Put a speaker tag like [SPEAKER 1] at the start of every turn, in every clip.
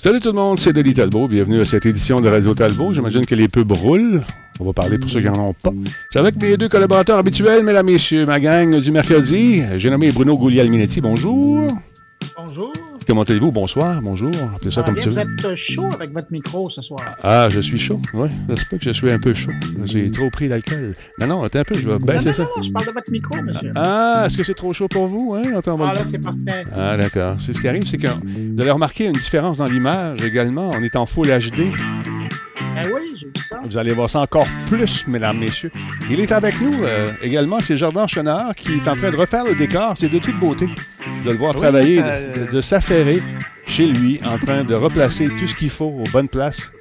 [SPEAKER 1] Salut tout le monde, c'est Denis Talbot. Bienvenue à cette édition de Radio Talbot. J'imagine que les pubs roulent. On va parler pour ceux qui n'en ont pas. C'est avec mes deux collaborateurs habituels, mesdames, messieurs, ma gang du mercredi. J'ai nommé Bruno Goulial-Minetti. Bonjour.
[SPEAKER 2] Bonjour.
[SPEAKER 1] Comment allez-vous? Bonsoir, bonjour. Appelez ça
[SPEAKER 2] Ah,
[SPEAKER 1] comme
[SPEAKER 2] bien,
[SPEAKER 1] tu
[SPEAKER 2] vous
[SPEAKER 1] veux.
[SPEAKER 2] êtes euh, chaud avec votre micro ce soir.
[SPEAKER 1] Ah, je suis chaud. Oui, c'est pas que je suis un peu chaud. J'ai trop pris d'alcool. Non, non, attends un peu, je vais baisser
[SPEAKER 2] non,
[SPEAKER 1] ça.
[SPEAKER 2] non, non, je parle de votre micro, monsieur.
[SPEAKER 1] Ah, est-ce que c'est trop chaud pour vous? Hein? Attends,
[SPEAKER 2] Ah, là, c'est parfait.
[SPEAKER 1] Ah, d'accord. C'est ce qui arrive, c'est que vous allez remarquer une différence dans l'image également. On est en full HD.
[SPEAKER 2] Ben oui, j'ai vu ça.
[SPEAKER 1] Vous allez voir ça encore plus, mesdames, messieurs. Il est avec nous euh, également, c'est Jordan Chenard qui est en train de refaire le décor. C'est de toute beauté de le voir
[SPEAKER 3] Oui,
[SPEAKER 1] travailler,
[SPEAKER 3] ça-
[SPEAKER 1] de, de s'affairer chez lui, en train de replacer tout ce qu'il faut aux bonnes places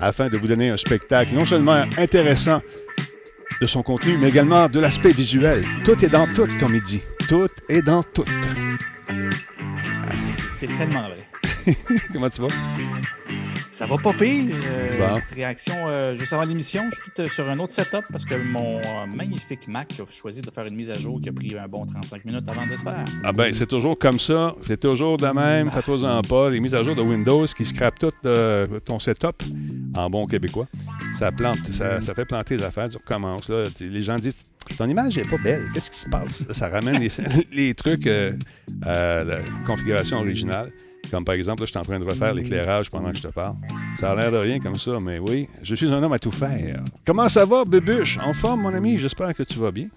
[SPEAKER 1] afin de vous donner un spectacle non seulement intéressant de son contenu, mais également de l'aspect visuel. Tout est dans tout, comme il dit. Tout est dans tout.
[SPEAKER 3] C'est tellement vrai.
[SPEAKER 1] Comment tu vas?
[SPEAKER 3] Ça va pas pire. euh,
[SPEAKER 1] Bon.
[SPEAKER 3] Petite réaction euh, juste avant l'émission. Je suis tout euh, sur un autre setup parce que mon euh, magnifique Mac a choisi de faire une mise à jour qui a pris un bon 35 minutes avant de se faire.
[SPEAKER 1] Ah ben, c'est toujours comme ça. C'est toujours de même. Fais-toi-en pas. Les mises à jour de Windows qui scrapent tout ton setup en bon québécois. Ça plante, ça, ça fait planter les affaires. Tu recommences. Là. Les gens disent Ton image n'est pas belle. Qu'est-ce qui se passe? Ça ramène les, les trucs à la configuration originale. Comme par exemple, là, je suis en train de refaire l'éclairage pendant que je te parle. Ça a l'air de rien comme ça, mais oui, je suis un homme à tout faire. Comment ça va, Bébuche? En forme, mon ami? J'espère que tu vas bien.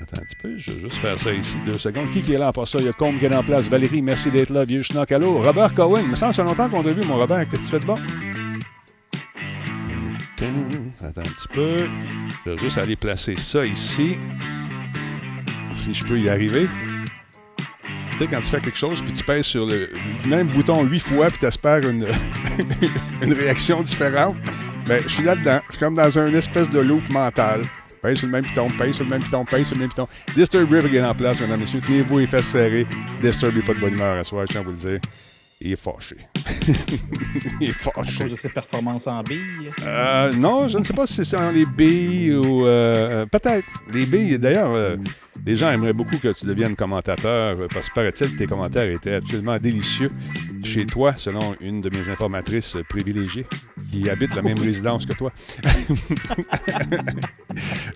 [SPEAKER 1] Attends un petit peu, je vais juste faire ça ici, deux secondes. Qui, qui est là pour ça? Il y a Combe qui est en place. Valérie, merci d'être là. Vieux schnock, allô? Robert Cohen, il me semble que ça fait longtemps qu'on t'a vu, mon Robert. Qu'est-ce que tu fais de bon? Attends un petit peu. Je vais juste aller placer ça ici. Si je peux y arriver. Tu sais, quand tu fais quelque chose, puis tu pèses sur le même bouton huit fois, puis tu espères une, une réaction différente, ben, je suis là-dedans. Je suis comme dans un espèce de loop mental. Pèse sur le même piton, pèse sur le même piton, pèse sur le même piton. Disturb Rib est en place, mesdames et messieurs. Tenez-vous les fesses serrées. Disturb n'est pas de bonne humeur à soir, je tiens à vous le dire. Il est fâché. Il est
[SPEAKER 3] À
[SPEAKER 1] fâché.
[SPEAKER 3] cause de ses performances en billes.
[SPEAKER 1] Euh, non, je ne sais pas si c'est dans les billes ou. euh, euh, Peut-être. Les billes, d'ailleurs, euh, les gens aimeraient beaucoup que tu deviennes commentateur parce que paraît-il que tes commentaires étaient absolument délicieux chez toi, selon une de mes informatrices privilégiées qui habite la même résidence que toi.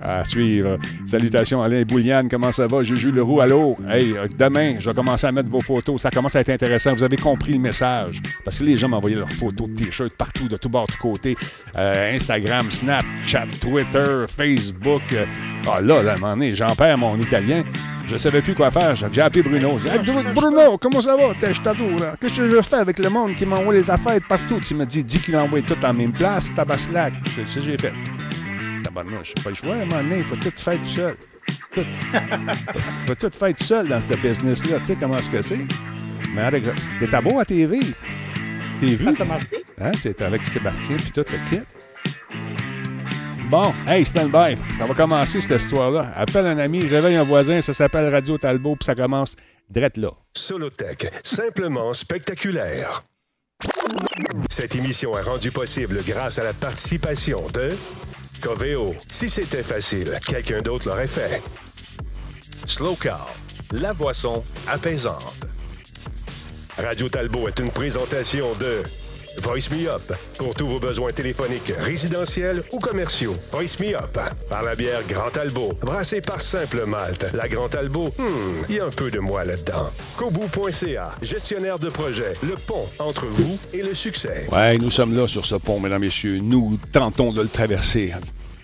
[SPEAKER 1] à suivre. Salutations Alain Bouliane, comment ça va? Juju Leroux, allô? Hey, demain, je vais commencer à mettre vos photos. Ça commence à être intéressant. Vous avez compris le message. Parce que les gens m'envoyaient leurs photos de t-shirts partout, de tous bords, de tous côtés. Euh, Instagram, Snapchat, Twitter, Facebook. euh, Ah là, là, à un moment donné, j'en perds mon italien. Je savais plus quoi faire. J'ai appelé Bruno. Hey, Bru- Bruno, comment ça va? T'es- Je t'adore. là. Qu'est-ce que je fais avec le monde qui m'envoie les affaires partout? Tu me dis, dis qu'il envoie tout en même place, tabaslac. C'est ce que j'ai fait. Tabarnouche, j'ai pas le choix. À un moment donné, il faut tout faire tout seul. Tout. tu vas tout faire tout seul dans ce business-là. Tu sais comment est-ce que c'est? Mais avec, t'es à beau à TV. T'es vu? Hein, tu sais, avec Sébastien puis tout le kit. Bon, hey, stand by. Ça va commencer cette histoire-là. Appelle un ami, réveille un voisin, ça s'appelle Radio Talbot, puis ça commence drette là.
[SPEAKER 4] Solotech, simplement spectaculaire. Cette émission est rendue possible grâce à la participation de Coveo. Si c'était facile, quelqu'un d'autre l'aurait fait. Slow Car, la boisson apaisante. Radio Talbot est une présentation de Voice Me Up pour tous vos besoins téléphoniques résidentiels ou commerciaux. Voice Me Up par la bière Grand Talbot, brassée par Simple Malte. La Grand Talbot, hmm, il y a un peu de moi là-dedans. Kobu.ca, gestionnaire de projet, le pont entre vous et le succès.
[SPEAKER 1] Ouais, nous sommes là sur ce pont, mesdames, messieurs. Nous tentons de le traverser.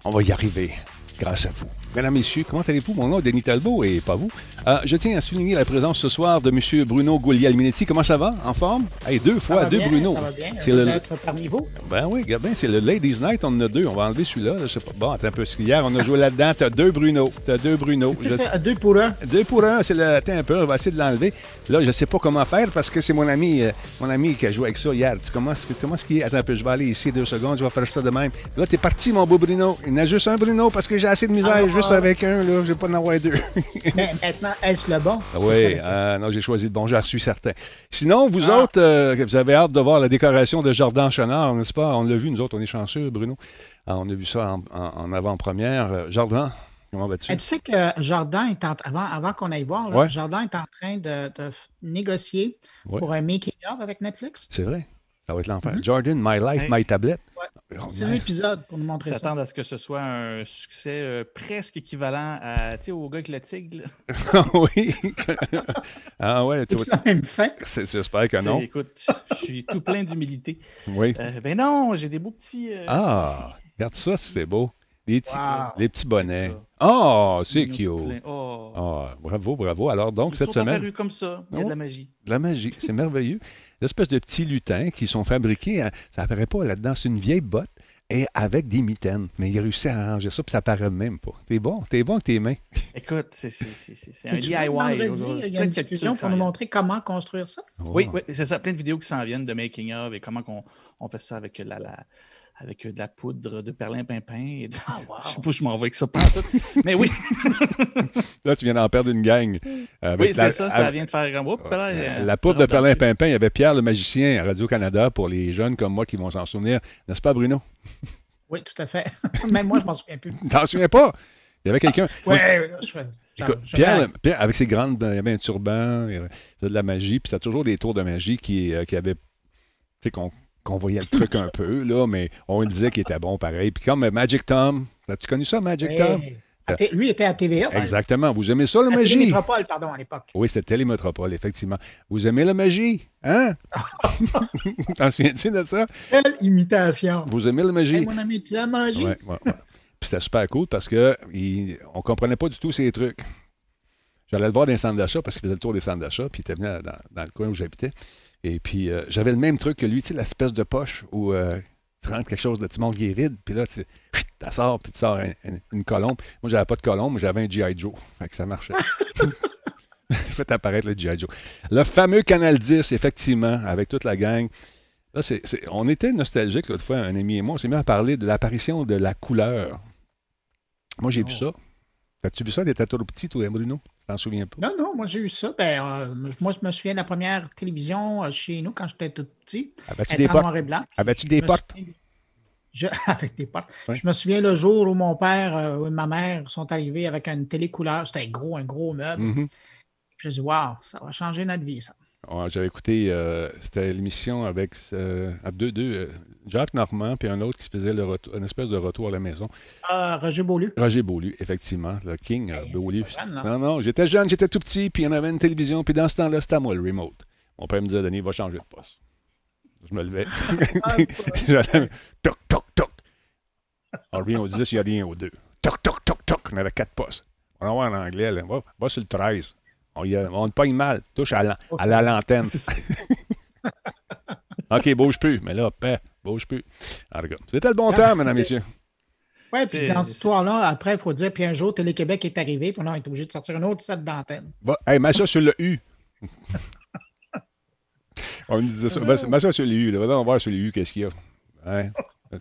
[SPEAKER 1] On va y arriver, grâce à vous. Mesdames, messieurs, comment allez-vous? Mon nom est Denis Talbot et pas vous. Euh, je tiens à souligner la présence ce soir de M. Bruno Goulial-Minetti. Comment ça va? En forme? Hey, deux
[SPEAKER 2] Ça
[SPEAKER 1] fois,
[SPEAKER 2] va
[SPEAKER 1] deux
[SPEAKER 2] bien,
[SPEAKER 1] Bruno.
[SPEAKER 2] Ça va bien.
[SPEAKER 1] C'est le,
[SPEAKER 2] parmi vous.
[SPEAKER 1] Ben oui, regarde bien, c'est le Ladies Night, on en a deux. On va enlever celui-là. là, pas. Bon, attends un peu. parce on a joué là-dedans. T'as deux Bruno. T'as deux Bruno.
[SPEAKER 2] C'est
[SPEAKER 1] Je-
[SPEAKER 2] ça, deux pour un.
[SPEAKER 1] Deux pour un, c'est le. Attends un peu, on va essayer de l'enlever. Là, je sais pas comment faire parce que c'est mon ami, euh, mon ami qui a joué avec ça hier. Tu commences, tu commences qui? Est? Attends un peu, je vais aller ici deux secondes, je vais faire ça de même. Là, t'es parti, mon beau Bruno. Il y en a juste un Bruno parce que j'ai assez de misère
[SPEAKER 2] Ah,
[SPEAKER 1] juste
[SPEAKER 2] ah.
[SPEAKER 1] avec un, là. Je vais pas en avoir deux.
[SPEAKER 2] Mais maintenant, est-ce le bon? Ça,
[SPEAKER 1] oui, euh, non, j'ai choisi le bon, j'en suis certain. Sinon, vous
[SPEAKER 2] Ah.
[SPEAKER 1] autres, euh, vous avez hâte de voir la décoration de Jordan Chenard, n'est-ce pas? On l'a vu, nous autres, on est chanceux, Bruno. Ah, on a vu ça en, en- en avant-première. Euh, Jordan, comment vas-tu?
[SPEAKER 2] Mais tu sais que Jordan est en avant, avant qu'on aille voir, là,
[SPEAKER 1] Ouais.
[SPEAKER 2] Jordan est en train de, négocier
[SPEAKER 1] Ouais.
[SPEAKER 2] pour un making-of avec Netflix.
[SPEAKER 1] C'est vrai. Ça va être l'enfer. Jordan, My Life,
[SPEAKER 3] Hey.
[SPEAKER 1] My Tablet.
[SPEAKER 2] Ouais.
[SPEAKER 1] Oh,
[SPEAKER 2] Six épisodes pour nous montrer ça.
[SPEAKER 3] s'attendent à ce que ce soit un succès euh, presque équivalent à, tu sais, au gars avec le tigre.
[SPEAKER 1] oui. ah ouais, tu
[SPEAKER 2] C'est
[SPEAKER 1] vois,
[SPEAKER 2] la même fin?
[SPEAKER 1] c'est- j'espère que non.
[SPEAKER 3] Écoute, je suis tout plein d'humilité.
[SPEAKER 1] Oui.
[SPEAKER 3] Euh, ben non, j'ai des beaux petits. euh,
[SPEAKER 1] Ah, regarde ça, c'est beau. Les petits,
[SPEAKER 2] Wow.
[SPEAKER 1] les petits bonnets.
[SPEAKER 3] Ça.
[SPEAKER 1] Oh, c'est cute.
[SPEAKER 3] Oh.
[SPEAKER 1] Ah, bravo, bravo. Alors, donc,
[SPEAKER 3] Ils
[SPEAKER 1] cette
[SPEAKER 3] sont
[SPEAKER 1] semaine,
[SPEAKER 3] comme ça. Il y a
[SPEAKER 1] Oh.
[SPEAKER 3] de la magie.
[SPEAKER 1] de la magie, c'est merveilleux. L'espèce de petits lutins qui sont fabriqués, ça apparaît pas là-dedans, c'est une vieille botte et avec des mitaines. Mais il a réussi à arranger ça, puis ça apparaît même pas. T'es bon, t'es bon avec tes mains.
[SPEAKER 3] Écoute, c'est c'est- c'est- c'est- c'est un DIY.
[SPEAKER 2] vendredi, il y a
[SPEAKER 3] plein
[SPEAKER 2] une diffusion pour nous montrer comment construire ça?
[SPEAKER 3] Oui,
[SPEAKER 1] Oh.
[SPEAKER 3] oui, c'est ça. Plein de vidéos qui s'en viennent de making of et comment qu'on on fait ça avec la, la- avec de la poudre de perlimpinpin. Et de...
[SPEAKER 2] Ah, wow.
[SPEAKER 3] Je sais pas je m'en vais avec ça. pas en tout. Mais oui,
[SPEAKER 1] Là, tu viens d'en perdre une gang. Avec
[SPEAKER 3] oui
[SPEAKER 1] la-
[SPEAKER 3] c'est ça. Ça
[SPEAKER 1] avec-
[SPEAKER 3] vient de faire comme. Oups, là, euh,
[SPEAKER 1] La poudre de Perlin-Pimpin, il y avait Pierre le magicien à Radio-Canada pour les jeunes comme moi qui vont s'en souvenir. N'est-ce pas, Bruno?
[SPEAKER 2] Oui, tout à fait. Même moi, je m'en souviens plus.
[SPEAKER 1] T'en souviens pas? Il y avait quelqu'un.
[SPEAKER 2] Oui,
[SPEAKER 1] Moi,
[SPEAKER 2] je, je,
[SPEAKER 1] écoute, Pierre, Pierre, avec ses grandes. Il y avait un turban, il y avait de la magie, puis c'était toujours des tours de magie qui, euh, qui avaient. Tu sais, qu'on qu'on voyait le truc un peu, là, mais on disait qu'il était bon pareil. Puis comme Magic Tom, as-tu connu ça, Magic
[SPEAKER 2] Oui.
[SPEAKER 1] Tom?
[SPEAKER 2] Lui était à TVA.
[SPEAKER 1] Exactement. Vous aimez ça, la.
[SPEAKER 2] À
[SPEAKER 1] magie?
[SPEAKER 2] Télémétropole, pardon, à l'époque.
[SPEAKER 1] Oui, c'était Télémétropole, effectivement. Vous aimez la magie? Hein? T'en souviens-tu de ça?
[SPEAKER 2] Quelle imitation.
[SPEAKER 1] Vous aimez la magie?
[SPEAKER 2] Hey, mon ami, tu la magie.
[SPEAKER 1] Ouais, ouais, ouais. Puis c'était super cool parce que il- on comprenait pas du tout ces trucs. J'allais le voir dans les centres d'achat parce qu'il faisait le tour des centres d'achat, puis il était venu dans le coin où j'habitais. Et puis euh, j'avais le même truc que lui, tu sais, l'espèce de poche où euh, tu rentres quelque chose de tu montes est vide, puis là, tu tu sors, puis tu sors un- un- une colombe. Moi, j'avais pas de colombe, mais j'avais un G.I. Joe. Fait que ça marchait. J'ai fait apparaître le G.I. Joe. Le fameux Canal 10, effectivement, avec toute la gang. Là, c'est- on était nostalgique l'autre fois, un ami et moi. On s'est mis à parler de l'apparition de la couleur. Moi, j'ai vu ça. As-tu vu ça? T'étais trop petit, toi, Bruno? Tu t'en souviens pas?
[SPEAKER 2] Non, non, moi j'ai eu ça. Ben, euh, moi, je me souviens de la première télévision euh, chez nous quand j'étais tout petit.
[SPEAKER 1] Avais-tu des portes? Avais-tu des portes?
[SPEAKER 2] souviens- je- avec des portes. Je me souviens le jour où mon père euh, et ma mère sont arrivés avec une télécouleur. C'était gros, un gros meuble.
[SPEAKER 1] Mhm.
[SPEAKER 2] Je me suis dit, waouh, ça va changer notre vie, ça.
[SPEAKER 1] Ouais, J'avais écouté, euh, c'était l'émission avec euh, deux, deux, euh, Jacques Normand, puis un autre qui faisait le retour, une espèce de retour à la maison.
[SPEAKER 2] Ah, Roger Beaulieu.
[SPEAKER 1] Roger Beaulieu, effectivement, le King
[SPEAKER 2] Hey,
[SPEAKER 1] Beaulieu.
[SPEAKER 2] jeune, là.
[SPEAKER 1] Non, non, j'étais jeune, j'étais tout petit, puis en avait une télévision, puis dans ce temps-là, c'était à moi le remote. Mon père me disait, Denis, va changer de poste. Je me levais.
[SPEAKER 2] Ah,
[SPEAKER 1] J'allais, toc, toc, toc. Alors, rien au 10, il y a rien au 2. Toc, toc, toc, toc. On avait quatre postes. On va en anglais, là. Va, va sur le 13. On, y a- on te pogne mal. Touche à la, à la lanterne. OK, bouge plus. Mais là, paix, bouge plus. C'était le bon temps, mesdames, messieurs.
[SPEAKER 2] Ouais, puis dans cette histoire-là, après, il faut dire, puis un jour, Télé-Québec est arrivé, puis on a été obligé de sortir un autre set d'antenne.
[SPEAKER 1] Va, hey, mets ça sur le U. on me disait ça. Mets, mets ça sur le U. Là. Va donc voir sur le U qu'est-ce qu'il y a. Hein?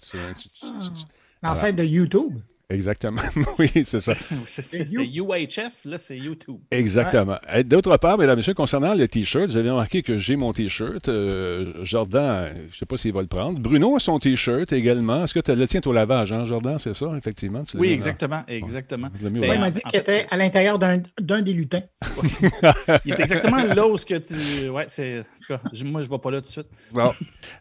[SPEAKER 2] L'ancêtre de YouTube.
[SPEAKER 1] Exactement. oui, c'est ça.
[SPEAKER 3] C'est- C'était UHF, là, c'est YouTube.
[SPEAKER 1] Exactement. D'autre part, mesdames et messieurs, concernant le T-shirt, vous avez remarqué que j'ai mon T-shirt. Euh, Jordan, je ne sais pas s'il va le prendre. Bruno a son T-shirt également. Est-ce que tu le tien au lavage, hein, Jordan? C'est ça, effectivement? Tu
[SPEAKER 3] Oui, exactement, exactement. Ben,
[SPEAKER 2] Ouais, il m'a dit qu'il était à l'intérieur d'un d'un des lutins.
[SPEAKER 3] Il est exactement là où ce que tu. Ouais, c'est. en tout cas, je- moi, je ne vais pas là tout de suite.
[SPEAKER 1] Bon.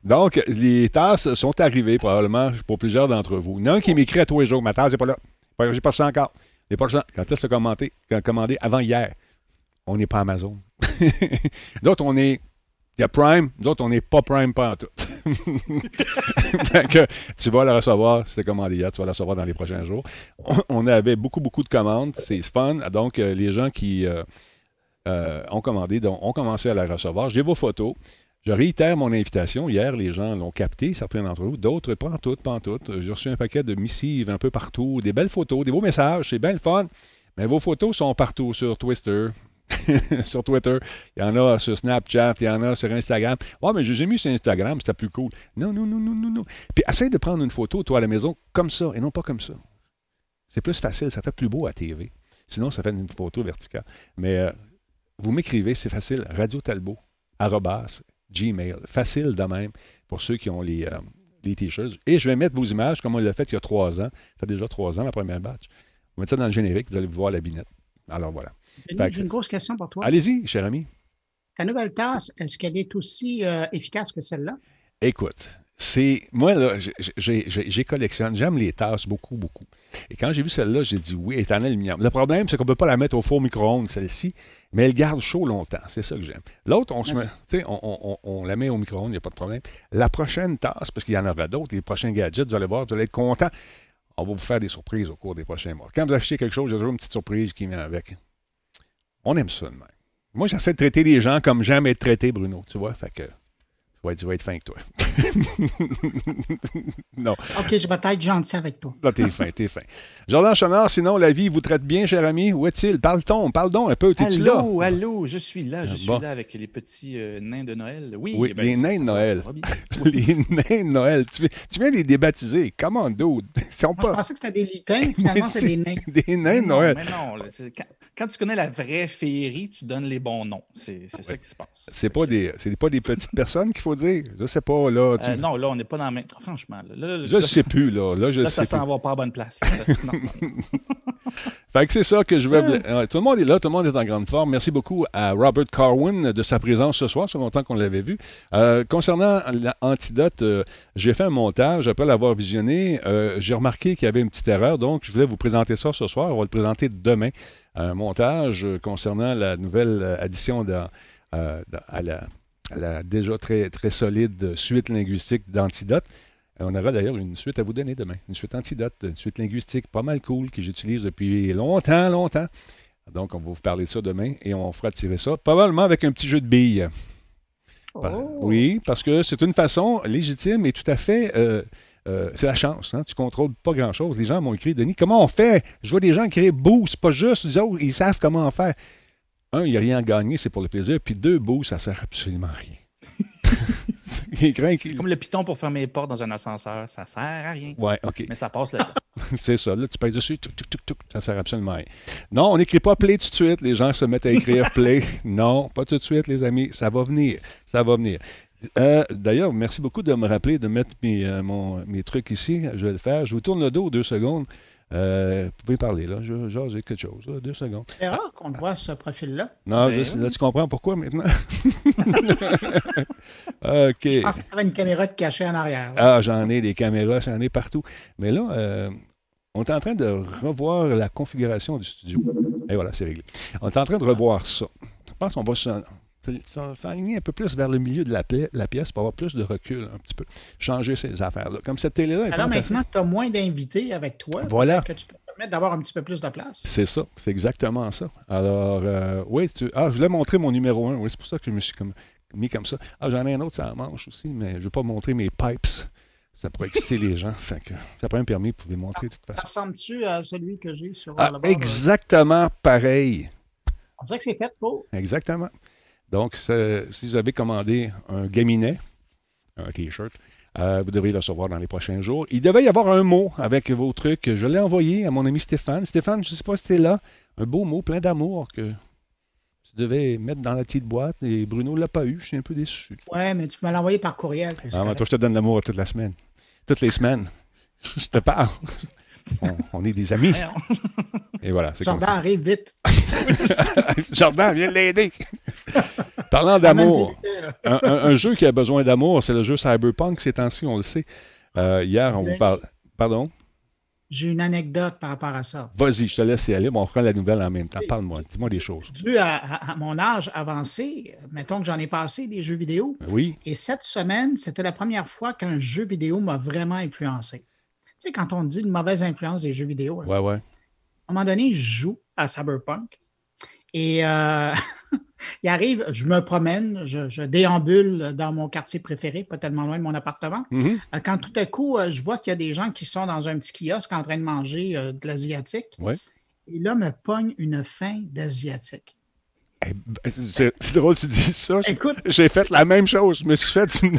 [SPEAKER 1] Donc, les tasses sont arrivées probablement pour plusieurs d'entre vous. Il y en a un qui m'écrit à tous les jours Ma tasse pas là. J'ai pas reçu encore. Quand est-ce que tu as commenté- commandé? Avant hier. On n'est pas Amazon. D'autres, on est. Il y a Prime, d'autres, on n'est pas Prime pas en tout. Tu vas la recevoir, c'était commandé hier, tu vas la recevoir dans les prochains jours. On, on avait beaucoup, beaucoup de commandes, c'est fun. Donc, euh, les gens qui euh, euh, ont commandé donc, ont commencé à la recevoir. J'ai vos photos. Je réitère mon invitation. Hier, les gens l'ont capté, certains d'entre vous. D'autres, pas en toutes, pas en toutes. J'ai reçu un paquet de missives un peu partout, des belles photos, des beaux messages. C'est bien le fun. Mais vos photos sont partout sur Twister, sur Twitter. Il y en a sur Snapchat, il y en a sur Instagram. Ouais, mais j'ai mis sur Instagram, c'était plus cool. Non, non, non, non, non, non. Puis essaye de prendre une photo, toi, à la maison, comme ça, et non pas comme ça. C'est plus facile, ça fait plus beau à TV. Sinon, ça fait une photo verticale. Mais euh, vous m'écrivez, c'est facile, Radio Talbot, arrobas, Gmail. Facile de même pour ceux qui ont les, euh, les t-shirts. Et je vais mettre vos images comme on l'a fait il y a trois ans. Ça fait déjà trois ans, la première batch. On va mettre ça dans le générique, vous allez voir la binette. Alors voilà.
[SPEAKER 2] J'ai une grosse question pour toi.
[SPEAKER 1] Allez-y, cher ami.
[SPEAKER 2] Ta nouvelle tasse, est-ce qu'elle est aussi euh, efficace que celle-là?
[SPEAKER 1] Écoute, c'est. Moi, là, j'ai- collectionne. J'aime les tasses beaucoup, beaucoup. Et quand j'ai vu celle-là, j'ai dit oui, étant aluminium. Le problème, c'est qu'on ne peut pas la mettre au four micro-ondes, celle-ci, mais elle garde chaud longtemps. C'est ça que j'aime. L'autre, on, se met, tu sais, on, on- on- on la met au micro-ondes, il n'y a pas de problème. La prochaine tasse, parce qu'il y en aura d'autres, les prochains gadgets, vous allez voir, vous allez être content. On va vous faire des surprises au cours des prochains mois. Quand vous achetez quelque chose, il y a toujours une petite surprise qui vient avec. On aime ça de même. Moi, j'essaie de traiter les gens comme j'aime être traité, Bruno. Tu vois, fait que. Être, je vais être fin avec toi. non,
[SPEAKER 2] OK, je vais être gentil avec toi.
[SPEAKER 1] là, t'es fin, t'es fin. Jordan Chenard, sinon, la vie vous traite bien, cher ami. Où est-il? Parle-t-on? Parle donc un peu. T'es-tu là?
[SPEAKER 3] Allô, allô, je suis là, je
[SPEAKER 1] Ah,
[SPEAKER 3] suis là avec les petits euh, nains de Noël. Oui,
[SPEAKER 1] Oui,
[SPEAKER 3] ben,
[SPEAKER 1] les nains de Noël. Les nains de Noël. Tu, tu viens de les débaptiser. Comment dude? Ils sont
[SPEAKER 2] Moi, je
[SPEAKER 1] pas
[SPEAKER 2] pensais que c'était des lutins, finalement, c'est des nains.
[SPEAKER 1] des nains de Noël.
[SPEAKER 3] mais non, là, quand, quand tu connais la vraie féerie, tu donnes les bons noms. C'est c'est ça qui se passe.
[SPEAKER 1] C'est pas des, c'est pas des petites personnes qu'il faut dire. Je sais pas, là. tu-
[SPEAKER 3] Euh, non, là, on n'est pas dans la même. Franchement, là, là,
[SPEAKER 1] je
[SPEAKER 3] là,
[SPEAKER 1] sais plus, là. Là, je
[SPEAKER 3] là,
[SPEAKER 1] sais
[SPEAKER 3] ça s'en va pas à bonne place. Non.
[SPEAKER 1] Fait que c'est ça que je Ouais, tout le monde est là, tout le monde est en grande forme. Merci beaucoup à Robert Carwin de sa présence ce soir. Ça fait longtemps qu'on l'avait vu. Euh, concernant l'antidote, euh, j'ai fait un montage après l'avoir visionné. J'ai remarqué qu'il y avait une petite erreur, donc je voulais vous présenter ça ce soir. On va le présenter demain. Un montage concernant la nouvelle addition à, la, à la déjà très, très solide suite linguistique d'antidote. Euh, On aura d'ailleurs une suite à vous donner demain. Une suite antidote, une suite linguistique pas mal cool que j'utilise depuis longtemps, longtemps. Donc, on va vous parler de ça demain et on fera tirer ça, probablement avec un petit jeu de billes.
[SPEAKER 2] Oh.
[SPEAKER 1] Oui, parce que c'est une façon légitime et tout à fait. euh, euh, c'est la chance, hein? tu contrôles pas grand-chose. Les gens m'ont écrit, Denis, comment on fait? Je vois des gens écrire boost, c'est pas juste, les autres, ils savent comment faire. Un, il n'y a rien à gagner, c'est pour le plaisir. Puis deux, boost, ça sert absolument à rien.
[SPEAKER 3] C'est comme le piton pour fermer les portes dans un ascenseur. Ça sert à rien.
[SPEAKER 1] Ouais, OK.
[SPEAKER 3] Mais ça passe le temps.
[SPEAKER 1] C'est ça. Là, tu payes dessus, tuc, tuc, tuc, tuc, ça sert absolument à rien. Non, on n'écrit pas play tout de suite. Les gens se mettent à écrire play. Non, pas tout de suite, les amis. Ça va venir. Ça va venir. Euh, D'ailleurs, merci beaucoup de me rappeler de mettre mes, euh, mon- mes trucs ici. Je vais le faire. Je vous tourne le dos deux secondes. Euh, vous pouvez parler, là. Je, j'ai quelque chose, là. Deux secondes.
[SPEAKER 2] C'est rare qu'on le voit, ce profil-là.
[SPEAKER 1] Non,
[SPEAKER 3] Ben
[SPEAKER 1] je sais-
[SPEAKER 3] oui.
[SPEAKER 1] là, tu comprends pourquoi maintenant? OK.
[SPEAKER 2] Je pensais qu'il y avait une caméra de cachet en arrière.
[SPEAKER 1] Ah, j'en ai des caméras, j'en ai partout. Mais là, euh, on est en train de revoir la configuration du studio. Et voilà, c'est réglé. On est en train de revoir ça. Je pense qu'on va s'enligner un peu plus vers le milieu de la, pièce pour avoir plus de recul un petit peu. Changer ces affaires-là. Comme cette télé-là
[SPEAKER 2] Alors maintenant tu as moins d'invités avec toi,
[SPEAKER 1] Voilà.
[SPEAKER 2] que tu peux te permettre d'avoir un petit peu plus de place.
[SPEAKER 1] C'est ça, c'est exactement ça. Alors, euh, oui, tu... ah, je voulais montrer mon numéro 1. Oui, c'est pour ça que je me suis comme, mis comme ça. Ah, j'en ai un autre, ça manche aussi, mais je ne veux pas montrer mes pipes. Ça pourrait exciter les gens. Fait que ça prend un permis pour les montrer de toute
[SPEAKER 2] Ça
[SPEAKER 1] façon.
[SPEAKER 2] ressemble-tu à celui que j'ai sur
[SPEAKER 1] Ah,
[SPEAKER 2] le bord?
[SPEAKER 1] exactement pareil.
[SPEAKER 2] On dirait que c'est fait pour.
[SPEAKER 1] Exactement. Donc, si vous avez commandé un gaminet, un T-shirt, euh, vous devriez le recevoir dans les prochains jours. Il devait y avoir un mot avec vos trucs. Je l'ai envoyé à mon ami Stéphane. Stéphane, je ne sais pas si tu es là. Un beau mot, plein d'amour que tu devais mettre dans la petite boîte. Et Bruno ne l'a pas eu. Je suis un peu déçu.
[SPEAKER 2] Ouais, mais tu me l'as envoyé par courriel.
[SPEAKER 1] Ah, toi, je te donne l'amour toute la semaine. Toutes les semaines. Je te parle. On, on est des amis. Et voilà. c'est comme
[SPEAKER 2] Jordan arrive vite.
[SPEAKER 1] Jordan, viens l'aider. Parlant d'amour, un, un- un jeu qui a besoin d'amour, c'est le jeu Cyberpunk. Ces temps-ci, on le sait. Euh, hier, on vous parle. Pardon?
[SPEAKER 2] J'ai une anecdote par rapport à ça.
[SPEAKER 1] Vas-y, je te laisse y aller, mais on fera la nouvelle en même temps. Parle-moi, dis-moi des choses.
[SPEAKER 2] Dû à, à- à mon âge avancé, mettons que j'en ai passé des jeux vidéo,
[SPEAKER 1] Oui,
[SPEAKER 2] et cette semaine, c'était la première fois qu'un jeu vidéo m'a vraiment influencé. Tu sais, quand on dit une mauvaise influence des jeux vidéo, là,
[SPEAKER 1] ouais, ouais.
[SPEAKER 2] à un moment donné, je joue à Cyberpunk et euh, il arrive, je me promène, je, je déambule dans mon quartier préféré, pas tellement loin de mon appartement.
[SPEAKER 1] Mhm.
[SPEAKER 2] Euh, Quand tout à coup, euh, je vois qu'il y a des gens qui sont dans un petit kiosque en train de manger de l'asiatique.
[SPEAKER 1] Ouais.
[SPEAKER 2] Et là, me pogne une faim d'asiatique.
[SPEAKER 1] Ben, C'est drôle que tu dis ça. J'ai- fait la même chose. Je me suis fait une,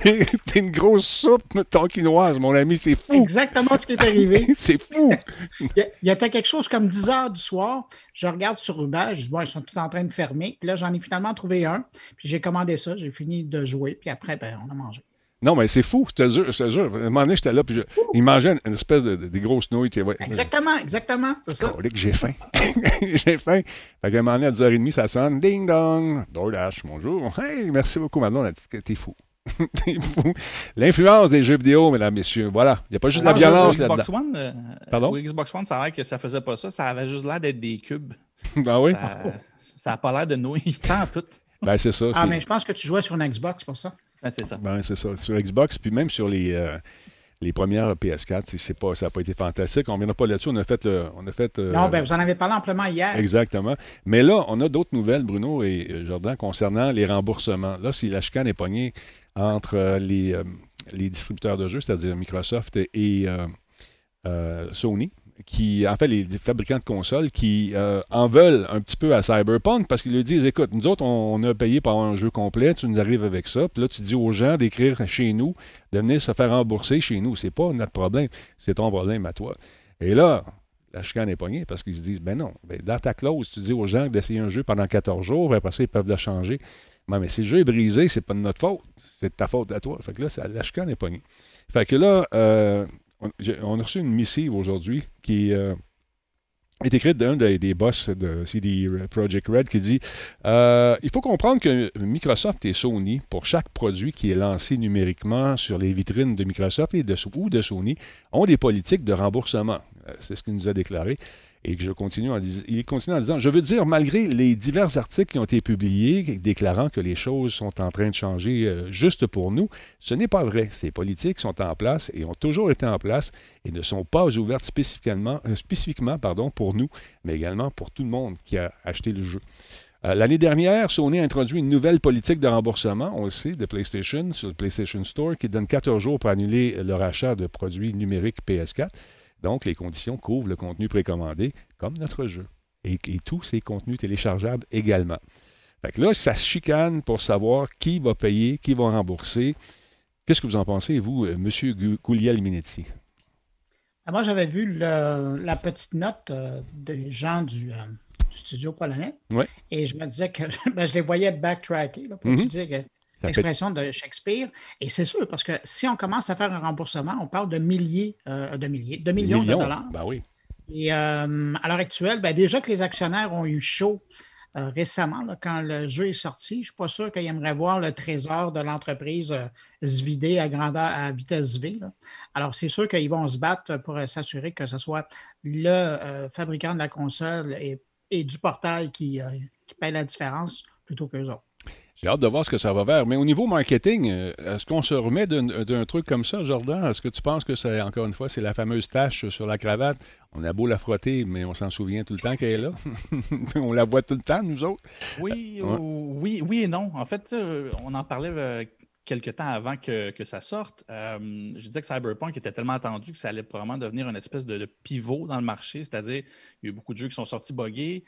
[SPEAKER 1] une grosse soupe tonkinoise, mon ami. C'est fou.
[SPEAKER 2] exactement ce qui est arrivé.
[SPEAKER 1] C'est fou.
[SPEAKER 2] Il y a- il y était quelque chose comme 10 heures du soir. Je regarde sur Uber, je dis, bon, ils sont tous en train de fermer. Puis là, j'en ai finalement trouvé un. Puis j'ai commandé ça, j'ai fini de jouer. Puis après, ben, on a mangé.
[SPEAKER 1] Non, mais c'est fou. Je te jure. Je te jure. À un moment donné, j'étais là, puis je- il mangeait une, une espèce de, de- des grosses nouilles. Tu sais, ouais.
[SPEAKER 2] Exactement, exactement, c'est ça.
[SPEAKER 1] Colique, j'ai faim. j'ai faim. Fait qu'à un moment donné, à 10h30, ça sonne. Ding dong. DoorDash, bonjour. Hey, merci beaucoup, Manon. Elle dit que t'es fou. T'es fou. L'influence des jeux vidéo, mesdames, messieurs. Voilà. Il n'y a pas juste de la
[SPEAKER 3] Alors,
[SPEAKER 1] violence
[SPEAKER 3] Xbox
[SPEAKER 1] là-dedans.
[SPEAKER 3] One, euh,
[SPEAKER 1] Pardon?
[SPEAKER 3] Xbox One, ça a l'air que ça faisait pas ça. Ça avait juste l'air d'être des cubes.
[SPEAKER 1] Ah oui?
[SPEAKER 3] Ça n'a pas l'air de nouilles. Tant tout.
[SPEAKER 1] Ben, c'est ça.
[SPEAKER 2] Ah,
[SPEAKER 1] c'est-
[SPEAKER 2] mais je pense que tu jouais sur une Xbox pour ça.
[SPEAKER 3] Ben, c'est ça.
[SPEAKER 1] Ben, c'est ça. Sur Xbox, puis même sur les, euh, les premières PS4, c'est- c'est pas, ça n'a pas été fantastique. On ne reviendra pas là-dessus. On a fait. le- on a fait euh,
[SPEAKER 2] Non, ben vous en avez parlé amplement hier.
[SPEAKER 1] Exactement. Mais là, on a d'autres nouvelles, Bruno et euh, Jordan, concernant les remboursements. Là, si la chicane est pognée entre euh, les, euh, les distributeurs de jeux, c'est-à-dire Microsoft et euh, euh, Sony, qui, en fait, les fabricants de consoles qui euh, en veulent un petit peu à Cyberpunk parce qu'ils lui disent écoute, nous autres, on, a payé pour avoir un jeu complet, tu nous arrives avec ça. Puis là, tu dis aux gens d'écrire chez nous, de venir se faire rembourser chez nous. C'est pas notre problème, c'est ton problème à toi. Et là, la chicane est pognée parce qu'ils se disent ben non, ben dans ta clause, tu dis aux gens d'essayer un jeu pendant 14 jours, puis après ça, ils peuvent le changer. Mais, mais si le jeu est brisé, c'est pas de notre faute, c'est de ta faute à toi. Fait que là, la chicane est pognée. Fait que là, euh, on, a reçu une missive aujourd'hui qui euh, est écrite d'un des, boss de CD Projekt Red qui dit euh, Il faut comprendre que Microsoft et Sony, pour chaque produit qui est lancé numériquement sur les vitrines de Microsoft et de, ou de Sony, ont des politiques de remboursement. Euh, C'est ce qu'il nous a déclaré. Et que je continue en il continue en disant Je veux dire, malgré les divers articles qui ont été publiés déclarant que les choses sont en train de changer euh, juste pour nous, ce n'est pas vrai. Ces politiques sont en place et ont toujours été en place et ne sont pas ouvertes spécifiquement, euh, spécifiquement pardon, pour nous, mais également pour tout le monde qui a acheté le jeu. Euh, L'année dernière, Sony a introduit une nouvelle politique de remboursement, on le sait, de PlayStation sur le PlayStation Store qui donne 14 jours pour annuler leur achat de produits numériques PS4. Donc, les conditions couvrent le contenu précommandé, comme notre jeu. Et, et tous ces contenus téléchargeables également. Fait que là, ça se chicane pour savoir qui va payer, qui va rembourser. Qu'est-ce que vous en pensez, vous, euh, M. Guglielminetti?
[SPEAKER 2] Ah, Moi, j'avais vu le- la petite note euh, des gens du, euh, du studio polonais.
[SPEAKER 1] Ouais.
[SPEAKER 2] Et je me disais que ben, je les voyais backtracker là, pour
[SPEAKER 1] Mhm.
[SPEAKER 2] utiliser que- L'expression de Shakespeare. Et c'est sûr, parce que si on commence à faire un remboursement, on parle de milliers, euh, de milliers, de millions,
[SPEAKER 1] Millions.
[SPEAKER 2] de dollars.
[SPEAKER 1] Ben oui.
[SPEAKER 2] Et euh, à l'heure actuelle, ben, déjà que les actionnaires ont eu chaud euh, récemment, là, quand le jeu est sorti, je ne suis pas sûr qu'ils aimeraient voir le trésor de l'entreprise se vider à grandeur à vitesse V. là. Alors, c'est sûr qu'ils vont se battre pour s'assurer que ce soit le fabricant de la console et, et du portail qui, qui paye la différence plutôt qu'eux autres.
[SPEAKER 1] J'ai hâte de voir ce que ça va faire. Mais au niveau marketing, euh, est-ce qu'on se remet d'un truc comme ça, Jordan? Est-ce que tu penses que c'est, encore une fois, c'est la fameuse tache sur la cravate? On a beau la frotter, mais on s'en souvient tout le temps qu'elle est là. on la voit tout le temps, nous autres.
[SPEAKER 3] Oui,
[SPEAKER 1] Ouais.
[SPEAKER 3] ou- oui, oui et non. En fait, euh, on en parlait euh, quelques temps avant que, que ça sorte. Euh, je disais que Cyberpunk était tellement attendu que ça allait probablement devenir une espèce de, de pivot dans le marché, c'est-à-dire il y a eu beaucoup de jeux qui sont sortis buggés.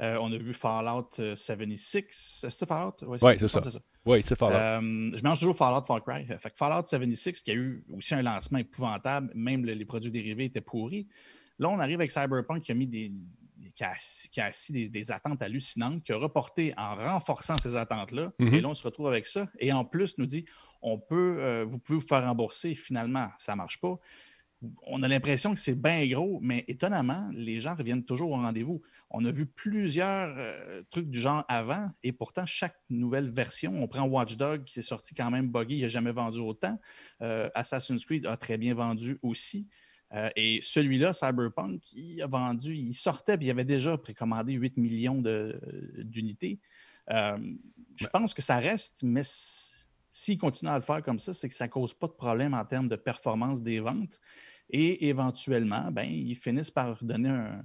[SPEAKER 3] Euh, on a vu Fallout euh, 76. C'est Fallout?
[SPEAKER 1] Ouais,
[SPEAKER 3] je
[SPEAKER 1] c'est ça. Oui, c'est.
[SPEAKER 3] Euh, je mélange toujours Fallout Far Cry. Fait que Fallout 76, qui a eu aussi un lancement épouvantable, même le- les produits dérivés étaient pourris. Là, on arrive avec Cyberpunk qui a mis des. qui a, assis- qui a assis des, des attentes hallucinantes, qui a reporté en renforçant ces attentes-là.
[SPEAKER 1] Mhm.
[SPEAKER 3] Et là, on se retrouve avec ça. Et en plus, nous dit on peut, euh, vous pouvez vous faire rembourser. Finalement, ça ne marche pas. On a l'impression que c'est bien gros, mais étonnamment, les gens reviennent toujours au rendez-vous. On a vu plusieurs euh, trucs du genre avant, et pourtant, chaque nouvelle version, on prend Watchdog qui est sorti quand même buggy, il n'a jamais vendu autant. Euh, Assassin's Creed a très bien vendu aussi. Euh, et celui-là, Cyberpunk, il a vendu, il sortait, puis il avait déjà précommandé 8 millions d'unités. Je pense que ça reste, mais s- s'il continue à le faire comme ça, c'est que ça ne cause pas de problème en termes de performance des ventes. Et éventuellement, ben, ils finissent par donner un,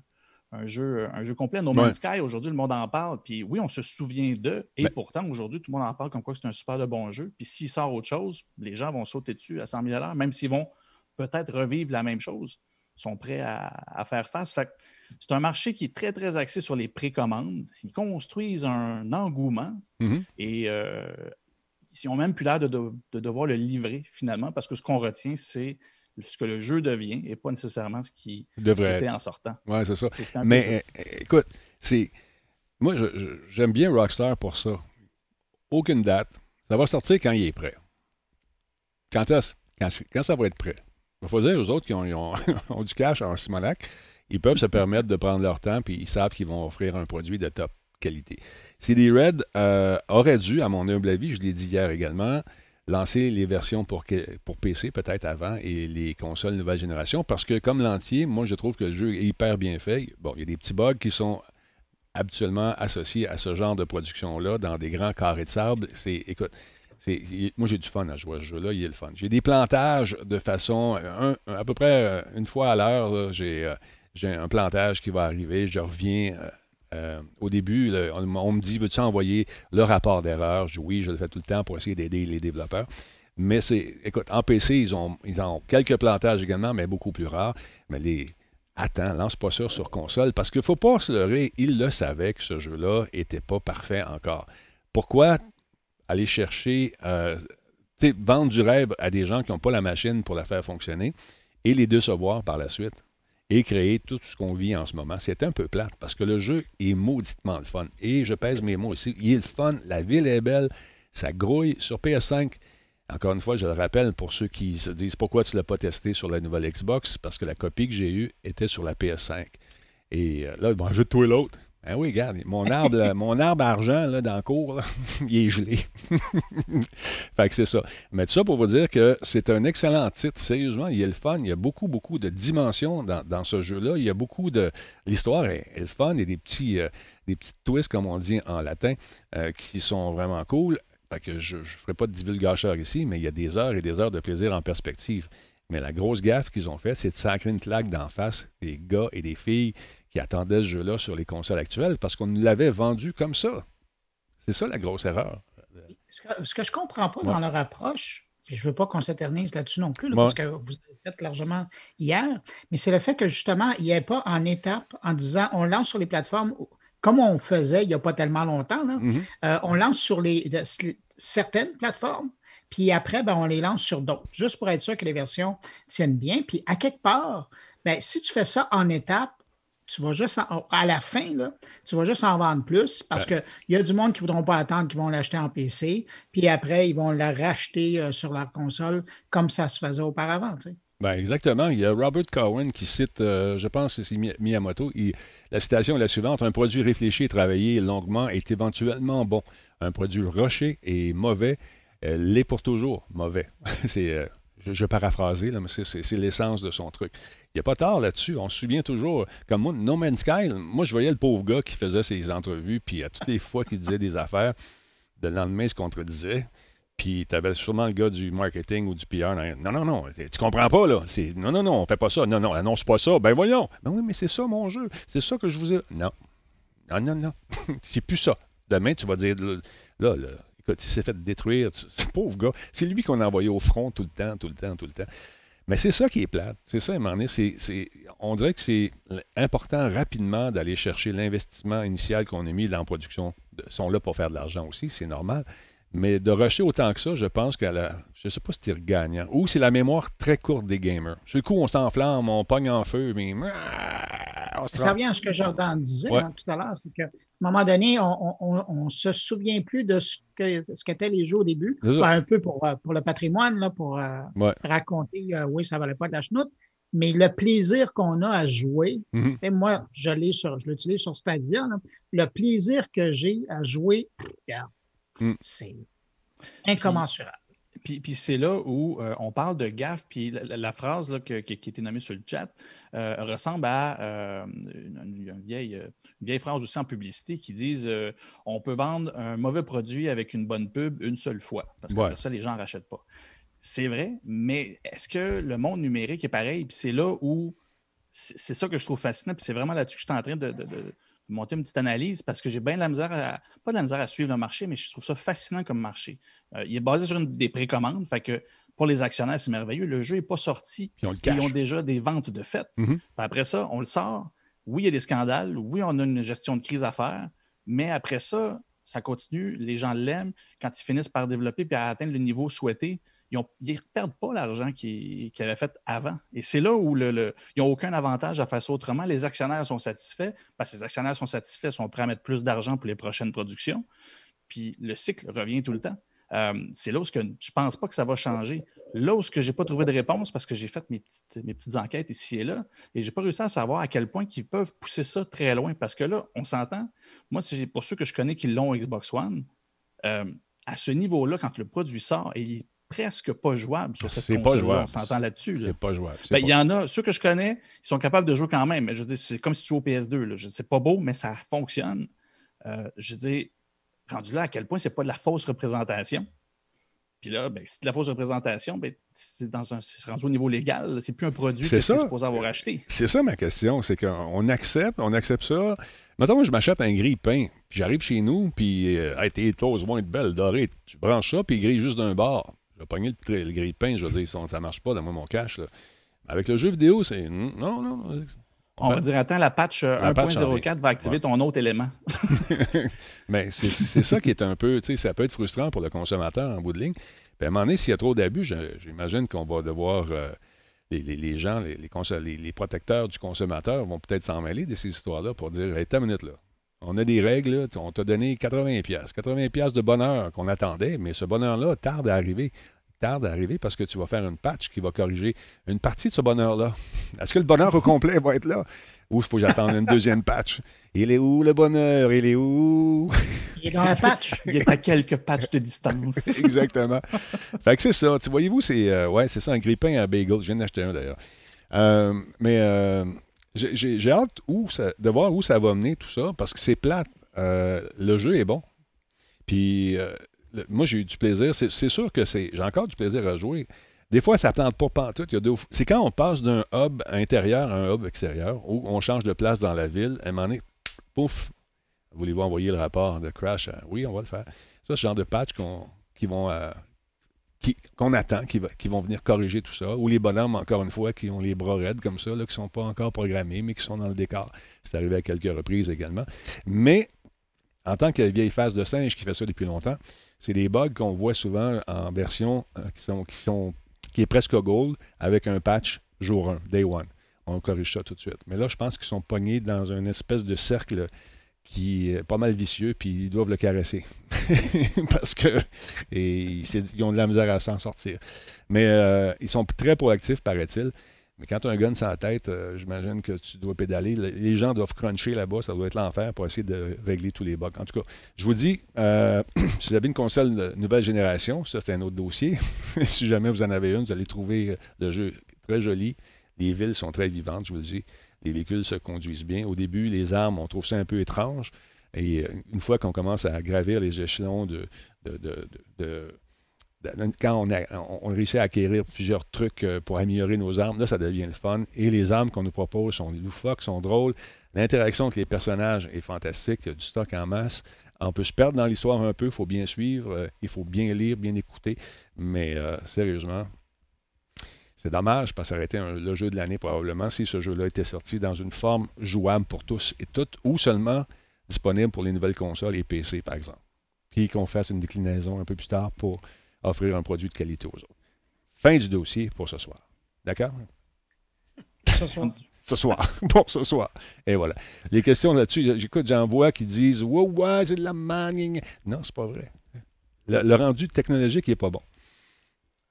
[SPEAKER 3] un jeu, un jeu complet. No Man's Sky, aujourd'hui, le monde en parle. Puis oui, on se souvient d'eux. Et
[SPEAKER 1] Ben-
[SPEAKER 3] pourtant, aujourd'hui, tout le monde en parle comme quoi c'est un super de bon jeu. Puis s'il sort autre chose, les gens vont sauter dessus à 100 000 même s'ils vont peut-être revivre la même chose. Ils sont prêts à, à faire face. Fait c'est un marché qui est très, très axé sur les précommandes. Ils construisent un engouement
[SPEAKER 1] Mhm.
[SPEAKER 3] et euh, ils ont même plus l'air de, de- de devoir le livrer finalement parce que ce qu'on retient, c'est ce que le jeu devient et pas nécessairement ce qui,
[SPEAKER 1] Il
[SPEAKER 3] ce qui
[SPEAKER 1] devrait
[SPEAKER 3] était en sortant.
[SPEAKER 1] Oui, c'est ça. Mais euh, écoute, c'est. Moi, j'aime bien Rockstar pour ça. Aucune date. Ça va sortir quand il est prêt. Quand, est-ce- quand, ça va être prêt. Il faut dire aux autres qui ont, ils ont- ont du cash en Simonac, ils peuvent se permettre de prendre leur temps puis ils savent qu'ils vont offrir un produit de top qualité. CD Red euh, aurait dû, à mon humble avis, je l'ai dit hier également, lancer les versions pour, PC peut-être avant et les consoles nouvelle génération parce que comme l'entier, moi je trouve que le jeu est hyper bien fait. Bon, il y a des petits bugs qui sont habituellement associés à ce genre de production-là dans des grands carrés de sable. C'est, écoute, moi, j'ai du fun à jouer à ce jeu-là. Il est le fun. J'ai des plantages de façon. à peu près euh, une fois à l'heure, euh, j'ai, un plantage qui va arriver. Je reviens. Euh, au début, on, me dit Veux-tu envoyer le rapport d'erreur? Je, Oui, je le fais tout le temps pour essayer d'aider les développeurs. Mais c'est. Écoute, en PC, ils ont, ils ont quelques plantages également, mais beaucoup plus rares. Mais les. Attends, lance pas ça sur console parce qu'il ne faut pas se leurrer. Ils le savaient que ce jeu-là n'était pas parfait encore. Pourquoi aller chercher, euh, vendre du rêve à des gens qui n'ont pas la machine pour la faire fonctionner et les décevoir par la suite? Et créer tout ce qu'on vit en ce moment. C'est un peu plate parce que le jeu est mauditement le fun. Et je pèse mes mots aussi. Il est le fun, la ville est belle, ça grouille sur PS5. Encore une fois, je le rappelle pour ceux qui se disent pourquoi tu ne l'as pas testé sur la nouvelle Xbox, parce que la copie que j'ai eue était sur la PS5. Et euh, là, bon, je tout l'autre. Ah oui, regarde, mon arbre, mon arbre argent là, dans le cours, il est gelé. fait que c'est ça. Mais tout ça pour vous dire que c'est un excellent titre. Sérieusement, il a le fun. Il y a beaucoup, beaucoup de dimensions dans, ce jeu-là. Il y a beaucoup de. L'histoire est, le fun. Il y a des petits, euh, des twists, comme on dit en latin, euh, qui sont vraiment cool. Fait que je ne ferai pas de divulgacheur ici, mais il y a des heures et des heures de plaisir en perspective. Mais la grosse gaffe qu'ils ont fait, c'est de sacrer une claque d'en face des gars et des filles qui attendaient ce jeu-là sur les consoles actuelles parce qu'on nous l'avait vendu comme ça. C'est ça la grosse erreur.
[SPEAKER 2] Ce que, je ne comprends pas dans leur approche, puis je ne veux pas qu'on s'éternise là-dessus non plus, parce que vous avez fait largement hier, mais c'est le fait que justement, il n'y ait pas en étape en disant on lance sur les plateformes comme on faisait il n'y a pas tellement longtemps. Mm-hmm. Euh, on lance sur les, certaines plateformes, puis après, ben, on les lance sur d'autres, juste pour être sûr que les versions tiennent bien. Puis à quelque part, ben, si tu fais ça en étape, tu vas juste à la fin, là, tu vas juste en vendre plus parce qu'il y a du monde qui ne voudront pas attendre, qui vont l'acheter en PC, puis après, ils vont la racheter euh, sur leur console comme ça se faisait auparavant.
[SPEAKER 1] Ben exactement. Il y a Robert Cowen qui cite, euh, je pense que c'est Miyamoto, la citation est la suivante Un produit réfléchi et travaillé longuement est éventuellement bon. Un produit rocher et mauvais euh, l'est pour toujours mauvais. c'est, je, je là, mais c'est l'essence de son truc. Il n'y a pas tard là-dessus. On se souvient toujours. Comme moi, No Man's Sky, moi, je voyais le pauvre gars qui faisait ses entrevues, puis à toutes les fois qu'il disait des affaires, le lendemain, il se contredisait. Puis tu avais sûrement le gars du marketing ou du PR. Non, non, non, tu comprends pas, là. Non, non, non, on fait pas ça. Non, non, annonce pas ça. Ben voyons. Ben oui, mais c'est ça mon jeu. C'est ça que je vous ai. Non. Non, non, non. c'est plus ça. Demain, tu vas dire, là, là écoute, il s'est fait détruire. Ce pauvre gars. C'est lui qu'on a envoyé au front tout le temps, tout le temps, tout le temps. Mais c'est ça qui est plate. C'est ça, à un c'est, on dirait que c'est important rapidement d'aller chercher l'investissement initial qu'on a mis dans la production. Ils sont là pour faire de l'argent aussi, c'est normal. Mais de rusher autant que ça, je pense qu'à la. Je ne sais pas si c'est gagnant. Ou c'est la mémoire très courte des gamers. Sur le coup, on s'enflamme, on pogne en feu, mais.
[SPEAKER 2] Ça revient à ce que Jordan disait hein, tout à l'heure. C'est qu'à un moment donné, on ne se souvient plus de ce qu'étaient les jeux au début. un peu pour, euh, pour le patrimoine, là, pour euh, raconter, euh, oui, ça ne valait pas de la chenoute. Mais le plaisir qu'on a à jouer, et moi, je l'utilise sur Stadia, le plaisir que j'ai à jouer, regarde, Mm. C'est incommensurable.
[SPEAKER 3] Puis, puis, c'est là où euh, on parle de gaffe, puis la, phrase là, qui, a été nommée sur le chat euh, ressemble à euh, une, vieille, vieille, phrase aussi en publicité qui disent on peut vendre un mauvais produit avec une bonne pub une seule fois, parce que ça, les gens ne rachètent pas. C'est vrai, mais est-ce que le monde numérique est pareil? Puis c'est là où c'est ça que je trouve fascinant, puis c'est vraiment là-dessus que je suis en train de monter une petite analyse parce que j'ai bien de la misère à, pas de la misère à suivre le marché, mais je trouve ça fascinant comme marché. Euh, il est basé sur une, des précommandes, fait que pour les actionnaires, c'est merveilleux. Le jeu n'est pas sorti. Ils ont, déjà des ventes de fait. Mm-hmm. Après ça, on le sort. Oui, il y a des scandales. Oui, on a une gestion de crise à faire. Mais après ça, ça continue. Les gens l'aiment. Quand ils finissent par développer et à atteindre le niveau souhaité, ils ne perdent pas l'argent qu'ils avaient fait avant. Et c'est là où ils n'ont aucun avantage à faire ça autrement. Les actionnaires sont satisfaits parce que les actionnaires sont satisfaits, sont prêts à mettre plus d'argent pour les prochaines productions. Puis le cycle revient tout le temps. Euh, c'est là où je ne pense pas que ça va changer. Là où je n'ai pas trouvé de réponse parce que j'ai fait mes petites, enquêtes ici et là et je n'ai pas réussi à savoir à quel point ils peuvent pousser ça très loin parce que là, on s'entend. Moi, pour ceux que je connais qui l'ont Xbox One, euh, à ce niveau-là, quand le produit sort, et presque pas jouable sur cette
[SPEAKER 1] C'est pas
[SPEAKER 3] console
[SPEAKER 1] jouable.
[SPEAKER 3] On s'entend là-dessus. là.
[SPEAKER 1] C'est pas jouable.
[SPEAKER 3] Ben, Il y en a, ceux que je connais, ils sont capables de jouer quand même. Mais je dire, c'est comme si tu jouais au PS2. Là. Je C'est pas beau, mais ça fonctionne. Euh, je veux dire, rendu là, à quel point c'est pas de la fausse représentation. Puis là, ben, si c'est de la fausse représentation, ben, c'est dans un, c'est rendu au niveau légal. C'est plus un produit que tu es supposé avoir acheté.
[SPEAKER 1] C'est ça ma question, c'est qu'on accepte, on accepte ça. Mettons, moi, je m'achète un grille-pain, puis j'arrive chez nous, puis euh, hey, tes toasts vont être belles, dorées. Tu branches ça, puis il grille juste d'un bord. Vais pogner le, le grille-pain, je veux dire, ça, ça marche pas, dans mon cash. Là. Avec le jeu vidéo, c'est. Non, non.
[SPEAKER 3] On va dire, attends, la patch euh,
[SPEAKER 1] La patch
[SPEAKER 3] 1.04 va activer
[SPEAKER 1] Ouais.
[SPEAKER 3] ton autre élément.
[SPEAKER 1] Mais c'est ça qui est un peu, tu sais, ça peut être frustrant pour le consommateur en bout de ligne. Puis à un moment donné, s'il y a trop d'abus, j'imagine qu'on va devoir, euh, les, les- les gens, les, les, les- protecteurs du consommateur vont peut-être s'en mêler de ces histoires-là pour dire, hey, ta minute là. On a des règles, là, on t'a donné 80 pièces, 80 pièces de bonheur qu'on attendait, mais ce bonheur-là tarde à arriver. Tarde à arriver parce que tu vas faire une patch qui va corriger une partie de ce bonheur-là. Est-ce que le bonheur au complet va être là? Ou il faut que j'attende une deuxième patch? Il est où le bonheur? Il est où?
[SPEAKER 2] Il est dans la patch.
[SPEAKER 3] Il est à quelques patchs de distance.
[SPEAKER 1] Exactement. fait que c'est ça. Tu voyez-vous, c'est euh, ouais, c'est ça, un grille-pain à bagel. Je viens d'acheter un d'ailleurs. Euh, mais euh, j'ai- hâte où ça- de voir où ça va mener tout ça, parce que c'est plate. Euh, le jeu est bon. Puis euh, le- moi, j'ai eu du plaisir. C'est sûr que c'est. J'ai encore du plaisir à jouer. Des fois, ça ne tente pas pantoute. C'est quand on passe d'un hub intérieur à un hub extérieur, où on change de place dans la ville, à un moment donné, pouf, voulez-vous envoyer le rapport de crash? à- Oui, on va le faire. Ça, c'est ce genre de patch qu'on euh, attend, qui, va- vont venir corriger tout ça. Ou les bonhommes, encore une fois, qui ont les bras raides comme ça, là, qui ne sont pas encore programmés, mais qui sont dans le décor. C'est arrivé à quelques reprises également. Mais en tant que vieille face de singe qui fait ça depuis longtemps, c'est des bugs qu'on voit souvent en version euh, qui, sont, qui, sont, qui est presque gold avec un patch jour 1, day one. On corrige ça tout de suite. Mais là, je pense qu'ils sont pognés dans une espèce de cercle qui est pas mal vicieux, puis ils doivent le caresser. Parce que et ils ont de la misère à s'en sortir. Mais euh, ils sont très proactifs, paraît-il. Quand tu as un gun la tête, euh, j'imagine que tu dois pédaler. Le- Les gens doivent cruncher là-bas, ça doit être l'enfer pour essayer de régler tous les bugs. En tout cas, je vous dis, euh, si vous avez une console nouvelle génération, ça c'est un autre dossier. si jamais vous en avez une, vous allez trouver euh, le jeu très joli. Les villes sont très vivantes, je vous le dis. Les véhicules se conduisent bien. Au début, les armes, on trouve ça un peu étrange. Et euh, une fois qu'on commence à gravir les échelons de- quand on, réussit à acquérir plusieurs trucs euh, pour améliorer nos armes, là, ça devient le fun. Et les armes qu'on nous propose sont loufoques, sont drôles. L'interaction avec les personnages est fantastique. Il y a du stock en masse. On peut se perdre dans l'histoire un peu. Il faut bien suivre. euh, il faut bien lire, bien écouter. Mais euh, sérieusement, c'est dommage parce que ça aurait été le jeu de l'année probablement si ce jeu-là était sorti dans une forme jouable pour tous et toutes ou seulement disponible pour les nouvelles consoles et PC, par exemple. Puis qu'on fasse une déclinaison un peu plus tard pour offrir un produit de qualité aux autres. Fin du dossier pour ce soir. D'accord?
[SPEAKER 2] Ce soir.
[SPEAKER 1] Ce soir. Pour ce soir. Et voilà. Les questions là-dessus, j'écoute, j'en vois qui disent Ouais, ouais, c'est de la manning. Non, c'est pas vrai. Le, le rendu technologique n'est pas bon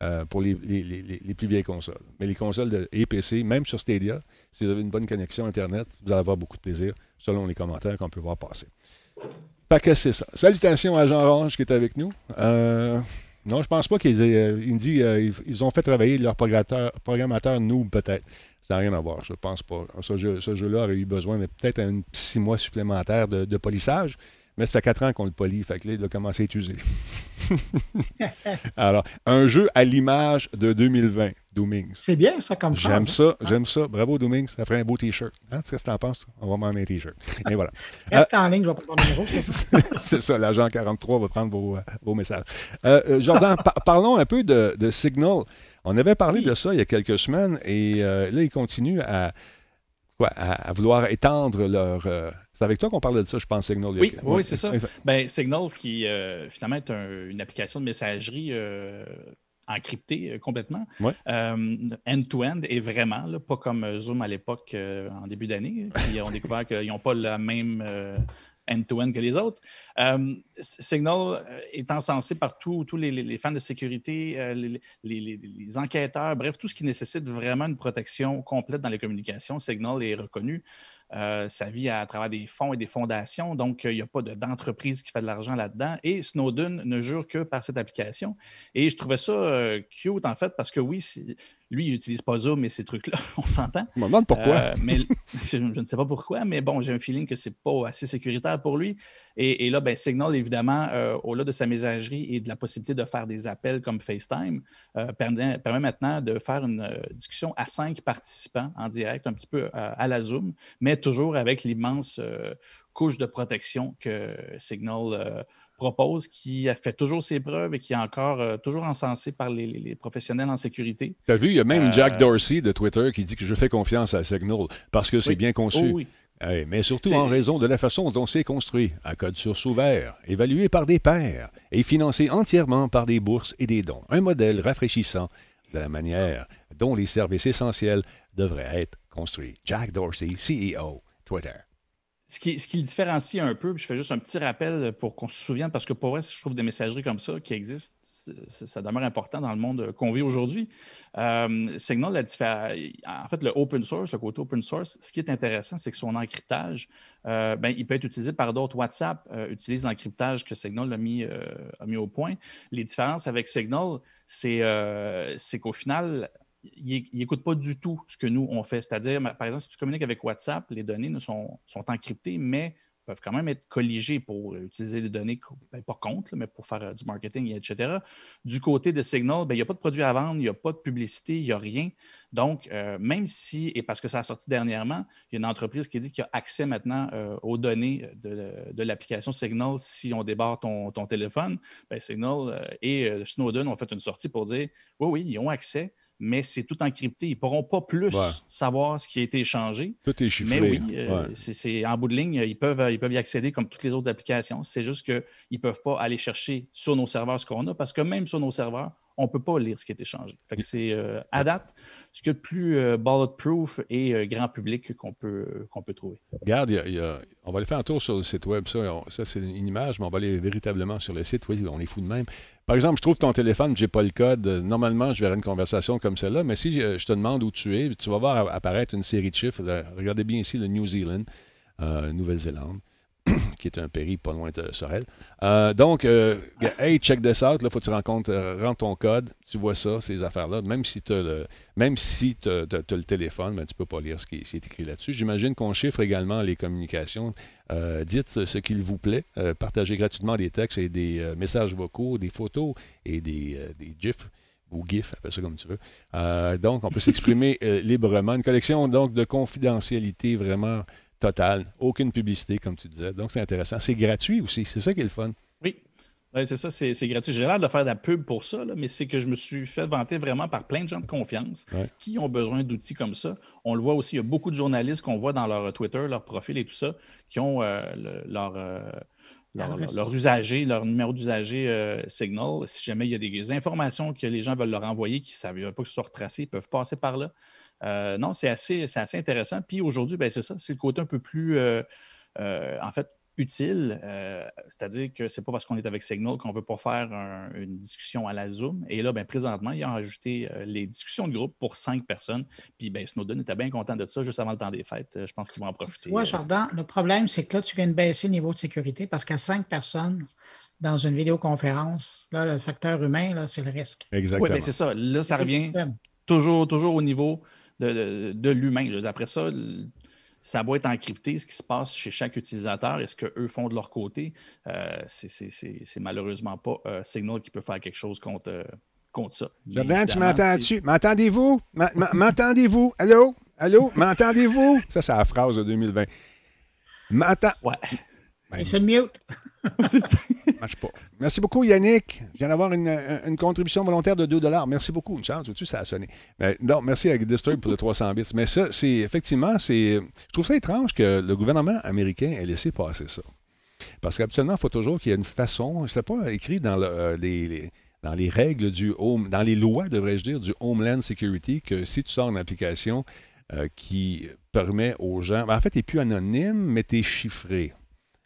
[SPEAKER 1] euh, pour les, les- les- les- les plus vieilles consoles. Mais les consoles de et PC, même sur Stadia, si vous avez une bonne connexion Internet, vous allez avoir beaucoup de plaisir, selon les commentaires qu'on peut voir passer. Fait que c'est ça. Salutations à Jean Orange qui est avec nous. Euh, non, je pense pas qu'ils aient. euh, euh, ils, ont fait travailler leur programmateur, programmateur noob, peut-être. Ça n'a rien à voir, je pense pas. Ce, jeu, ce jeu-là aurait eu besoin de peut-être un six mois supplémentaire de, de polissage, mais ça fait quatre ans qu'on le polie, fait que là, il a commencé à être usé. Alors, un jeu à l'image de 2020, Doomings.
[SPEAKER 2] C'est bien, ça, comme
[SPEAKER 1] J'aime
[SPEAKER 2] phrase.
[SPEAKER 1] ça, j'aime ça. Bravo, Doomings, ça ferait un beau T-shirt. Hein, Qu'est-ce que t'en penses? On va m'en un T-shirt. Et voilà.
[SPEAKER 2] Reste en ligne, je vais prendre ton numéro. c'est ça?
[SPEAKER 1] Ça, l'agent 43 va prendre vos, euh, vos messages. Euh, euh, Jordan, par- parlons un peu de, de Signal. On avait parlé de ça il y a quelques semaines et euh, là, ils continuent à, quoi, à, à vouloir étendre leur. C'est avec toi qu'on parlait de ça, je pense, Signal. a
[SPEAKER 3] Oui, oui, c'est ça. Ben, Signals, qui euh, finalement est un- une application de messagerie euh, encryptée euh, complètement,
[SPEAKER 1] Ouais.
[SPEAKER 3] end-to-end, et vraiment, là, pas comme Zoom à l'époque en début d'année, qui ont découvert qu'ils n'ont pas la même end-to-end que les autres. Euh, Signal est encensé par tous tous les, les- fans de sécurité, euh, les- les enquêteurs, bref, tout ce qui nécessite vraiment une protection complète dans les communications. Signal est reconnu. Euh, ça vit à, travers des fonds et des fondations, donc il n'y a pas d'entreprise qui fait de l'argent là-dedans. Et Snowden ne jure que par cette application. Et je trouvais ça cute, en fait, parce que oui, lui, il n'utilise pas Zoom et ces trucs-là, on s'entend.
[SPEAKER 1] Je me demande pourquoi.
[SPEAKER 3] mais je, ne sais pas pourquoi, mais bon, j'ai un feeling que c'est pas assez sécuritaire pour lui. Et, là, ben, Signal, évidemment, au-delà de sa messagerie et de la possibilité de faire des appels comme FaceTime, permet, permet, maintenant de faire une discussion à cinq participants en direct, un petit peu à la Zoom, mais toujours avec l'immense euh, couche de protection que Signal euh, propose, qui a fait toujours ses preuves et qui est encore euh, toujours encensé par les, professionnels en sécurité.
[SPEAKER 1] Tu as vu, il y a même Jack Dorsey de Twitter qui dit que je fais confiance à Signal parce que c'est bien conçu. Oh mais surtout en raison de la façon dont c'est construit, à code source ouvert, évalué par des pairs et financé entièrement par des bourses et des dons. Un modèle rafraîchissant de la manière dont les services essentiels devraient être construits. Jack Dorsey, CEO, Twitter.
[SPEAKER 3] Ce qui, le différencie un peu, je fais juste un petit rappel pour qu'on se souvienne, parce que pour vrai, je trouve des messageries comme ça qui existent, ça demeure important dans le monde qu'on vit aujourd'hui. Euh, Signal, en fait, le open source, le côté open source, ce qui est intéressant, c'est que son encryptage, euh, ben, il peut être utilisé par d'autres. WhatsApp euh, utilise l'encryptage que Signal a mis, a mis au point. Les différences avec Signal, c'est qu'au final, il n'écoute pas du tout ce que nous, on fait. C'est-à-dire, par exemple, si tu communiques avec WhatsApp, les données sont, sont encryptées, mais peuvent quand même être colligées pour utiliser les données, ben, pas contre, mais pour faire euh, du marketing, etc. Du côté de Signal, ben, il n'y a pas de produit à vendre, il n'y a pas de publicité, il n'y a rien. Donc, euh, même si, et parce que ça a sorti dernièrement, il y a une entreprise qui dit qu'il y a accès maintenant euh, aux données de, l'application Signal si on débarre ton, téléphone, ben, Signal et Snowden ont fait une sortie pour dire oui, oui, ils ont accès mais c'est tout encrypté. Ils ne pourront pas plus savoir ce qui a été échangé.
[SPEAKER 1] Tout est chiffré.
[SPEAKER 3] Mais oui, euh, c'est, en bout de ligne, ils peuvent, ils peuvent y accéder comme toutes les autres applications. C'est juste qu'ils ne peuvent pas aller chercher sur nos serveurs ce qu'on a, parce que même sur nos serveurs, on ne peut pas lire ce qui est échangé. Fait que c'est euh, à date ce que le plus euh, bulletproof et grand public qu'on peut, qu'on peut trouver.
[SPEAKER 1] Regarde, on va aller faire un tour sur le site web. Ça, ça c'est une image, mais on va aller véritablement sur le site. Oui, on est fou de même. Par exemple, je trouve ton téléphone, je n'ai pas le code. Normalement, je verrai une conversation comme celle-là, mais si euh, je te demande où tu es, tu vas voir apparaître une série de chiffres. Regardez bien ici le New Zealand, euh, Nouvelle-Zélande. qui est un pays pas loin de Sorel. Euh, donc, euh, hey, check this out, là, faut que tu rencontres, euh, rentres ton code, tu vois ça, ces affaires-là. Même si tu as le, si le téléphone, mais ben, tu peux pas lire ce qui, est écrit là-dessus. J'imagine qu'on chiffre également les communications. dites ce qu'il vous plaît. partagez gratuitement des textes et des messages vocaux, des photos et des, des GIFs ou GIF, appelle ça comme tu veux. donc, on peut s'exprimer librement. Une collection donc de confidentialité vraiment Total. Aucune publicité, comme tu disais. Donc, c'est intéressant. C'est gratuit aussi. C'est ça qui est le fun.
[SPEAKER 3] Oui. c'est ça, c'est, gratuit. J'ai l'air de faire de la pub pour ça, mais c'est que je me suis fait vanter vraiment par plein de gens de confiance qui ont besoin d'outils comme ça. On le voit aussi, il y a beaucoup de journalistes qu'on voit dans leur Twitter, leur profil et tout ça, qui ont euh, leur, euh, leur, usager, leur numéro d'usager euh, Signal. Si jamais il y a des informations que les gens veulent leur envoyer qui ne savent pas que ce soit retracé, ils peuvent passer par là. Euh, non, c'est assez, assez intéressant. Puis aujourd'hui, ben, c'est ça, c'est le côté un peu plus, euh, euh, en fait, utile. C'est-à-dire que c'est pas parce qu'on est avec Signal qu'on ne veut pas faire une discussion à la Zoom. Et là, ben, présentement, ils ont ajouté les discussions de groupe pour cinq personnes. Puis ben, Snowden était bien content de ça juste avant le temps des fêtes. Je pense qu'ils vont en profiter.
[SPEAKER 2] Oui, Jordan, le problème, c'est que là, tu viens de baisser le niveau de sécurité parce qu'à cinq personnes, dans une vidéoconférence, là, le facteur humain, c'est le risque.
[SPEAKER 1] Exactement. Oui,
[SPEAKER 3] ben, c'est ça. Là, ça revient toujours, toujours au niveau de, l'humain. Après ça, ça doit être encrypté, ce qui se passe chez chaque utilisateur et ce qu'eux font de leur côté? Euh, c'est malheureusement pas euh, Signal qui peut faire quelque chose contre, euh, contre ça.
[SPEAKER 1] Jordan, tu m'entends-tu? M'entendez-vous? M'entendez-vous? Allô? Allô? M'entendez-vous? Ça, c'est la phrase de 2020. M'entends?
[SPEAKER 3] Ouais.
[SPEAKER 2] Ben, c'est mute.
[SPEAKER 1] marche pas. Merci beaucoup, Yannick. Je viens d'avoir une, contribution volontaire de 2 Merci beaucoup. Une chance, tu ça a sonné. Mais, non, merci à Disturb pour le 300 bits. Mais ça, c'est effectivement, c'est. Je trouve ça étrange que le gouvernement américain ait laissé passer ça. Parce qu'habituellement, il faut toujours qu'il y ait une façon. C'est pas écrit dans euh, les, dans les règles du home, dans les lois, devrais-je dire, du Homeland Security, que si tu sors une application euh, qui permet aux gens. Ben, en fait, tu n'es plus anonyme, mais tu es chiffré.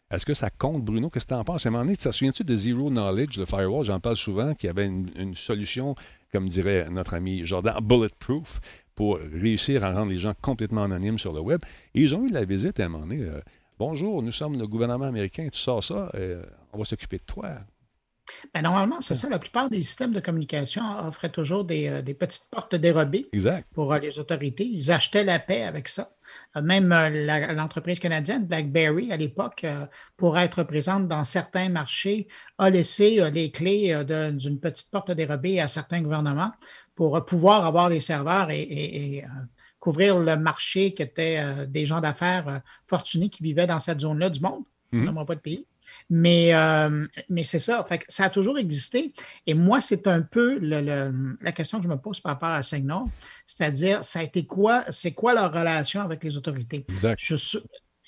[SPEAKER 1] Est-ce que ça compte, Bruno? Qu'est-ce que tu en penses? À un moment donné, tu te souviens-tu de Zero Knowledge, le firewall? J'en parle souvent, qui avait une, solution, comme dirait notre ami Jordan, bulletproof, pour réussir à rendre les gens complètement anonymes sur le web. Et ils ont eu de la visite à un moment donné. euh, Bonjour, nous sommes le gouvernement américain, tu sors ça, euh, on va s'occuper de toi.
[SPEAKER 2] Ben, normalement, c'est ça. La plupart des systèmes de communication offraient toujours des, euh, des petites portes dérobées
[SPEAKER 1] Exact.
[SPEAKER 2] pour euh, les autorités. Ils achetaient la paix avec ça. Euh, Même l'entreprise canadienne, BlackBerry, à l'époque, pour être présente dans certains marchés, a laissé les clés d'une petite porte dérobée à certains gouvernements pour pouvoir avoir les serveurs et, et- et, couvrir le marché qui était des gens d'affaires fortunés qui vivaient dans cette zone-là du monde. On nommera pas de pays. Mais, euh, mais c'est ça. Fait que ça a toujours existé. Et moi, c'est un peu le- le- la question que je me pose par rapport à Signal. C'est-à-dire, ça a été quoi, c'est quoi leur relation avec les autorités?
[SPEAKER 1] Exact.
[SPEAKER 2] Je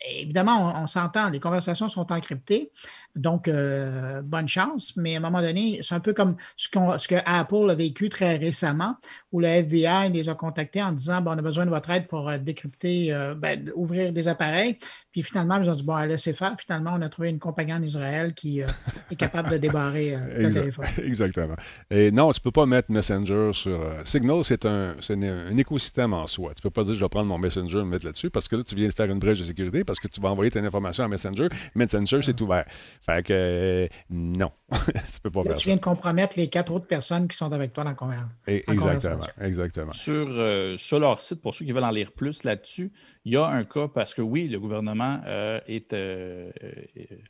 [SPEAKER 2] évidemment, on, on s'entend, les conversations sont encryptées, donc euh, bonne chance, mais à un moment donné, c'est un peu comme ce, que Apple a vécu très récemment, où le FBI les a contactés en disant bon, on a besoin de votre aide pour euh, décrypter, euh, ben, ouvrir des appareils. Puis finalement, ils ont dit bon, laissez faire. Finalement, on a trouvé une compagnie en Israël qui euh, est capable de débarrer le
[SPEAKER 1] Exact.
[SPEAKER 2] téléphone.
[SPEAKER 1] Exactement. Et non, tu peux pas mettre Messenger sur. Signal, c'est un, un, écosystème en soi. Tu peux pas dire je vais prendre mon Messenger et le mettre là-dessus parce que là, tu viens de faire une brèche de sécurité parce que tu vas envoyer ton information à Messenger. Messenger, c'est ouvert. Fait que euh, non, tu peux pas
[SPEAKER 2] Là,
[SPEAKER 1] faire
[SPEAKER 2] tu
[SPEAKER 1] ça.
[SPEAKER 2] viens de compromettre les quatre autres personnes qui sont avec toi dans le conver-
[SPEAKER 1] Et-
[SPEAKER 2] en
[SPEAKER 1] exactement.
[SPEAKER 2] conversation.
[SPEAKER 1] Exactement.
[SPEAKER 3] Sur, euh, sur leur site, pour ceux qui veulent en lire plus là-dessus, il y a un cas parce que oui, le gouvernement euh, est, euh,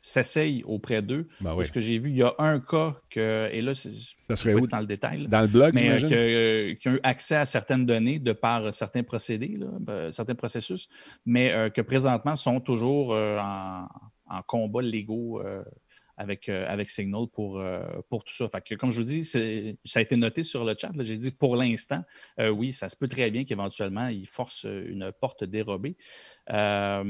[SPEAKER 3] s'essaye auprès d'eux.
[SPEAKER 1] Ben oui.
[SPEAKER 3] Parce que j'ai vu, il y a un cas que, et là, c'est,
[SPEAKER 1] Ça serait
[SPEAKER 3] je vais
[SPEAKER 1] où?
[SPEAKER 3] dans le détail, là,
[SPEAKER 1] Dans le blog,
[SPEAKER 3] mais que- qui ont eu accès à certaines données de par certains procédés, là, ben, certains processus, mais euh, que présentement sont toujours euh, en, en combat légaux euh, avec, euh, avec Signal pour, euh, pour tout ça. Fait comme je vous dis, ça a été noté sur le chat. J'ai dit pour l'instant, oui, ça se peut très bien qu'éventuellement, ils forcent une porte dérobée. Euh,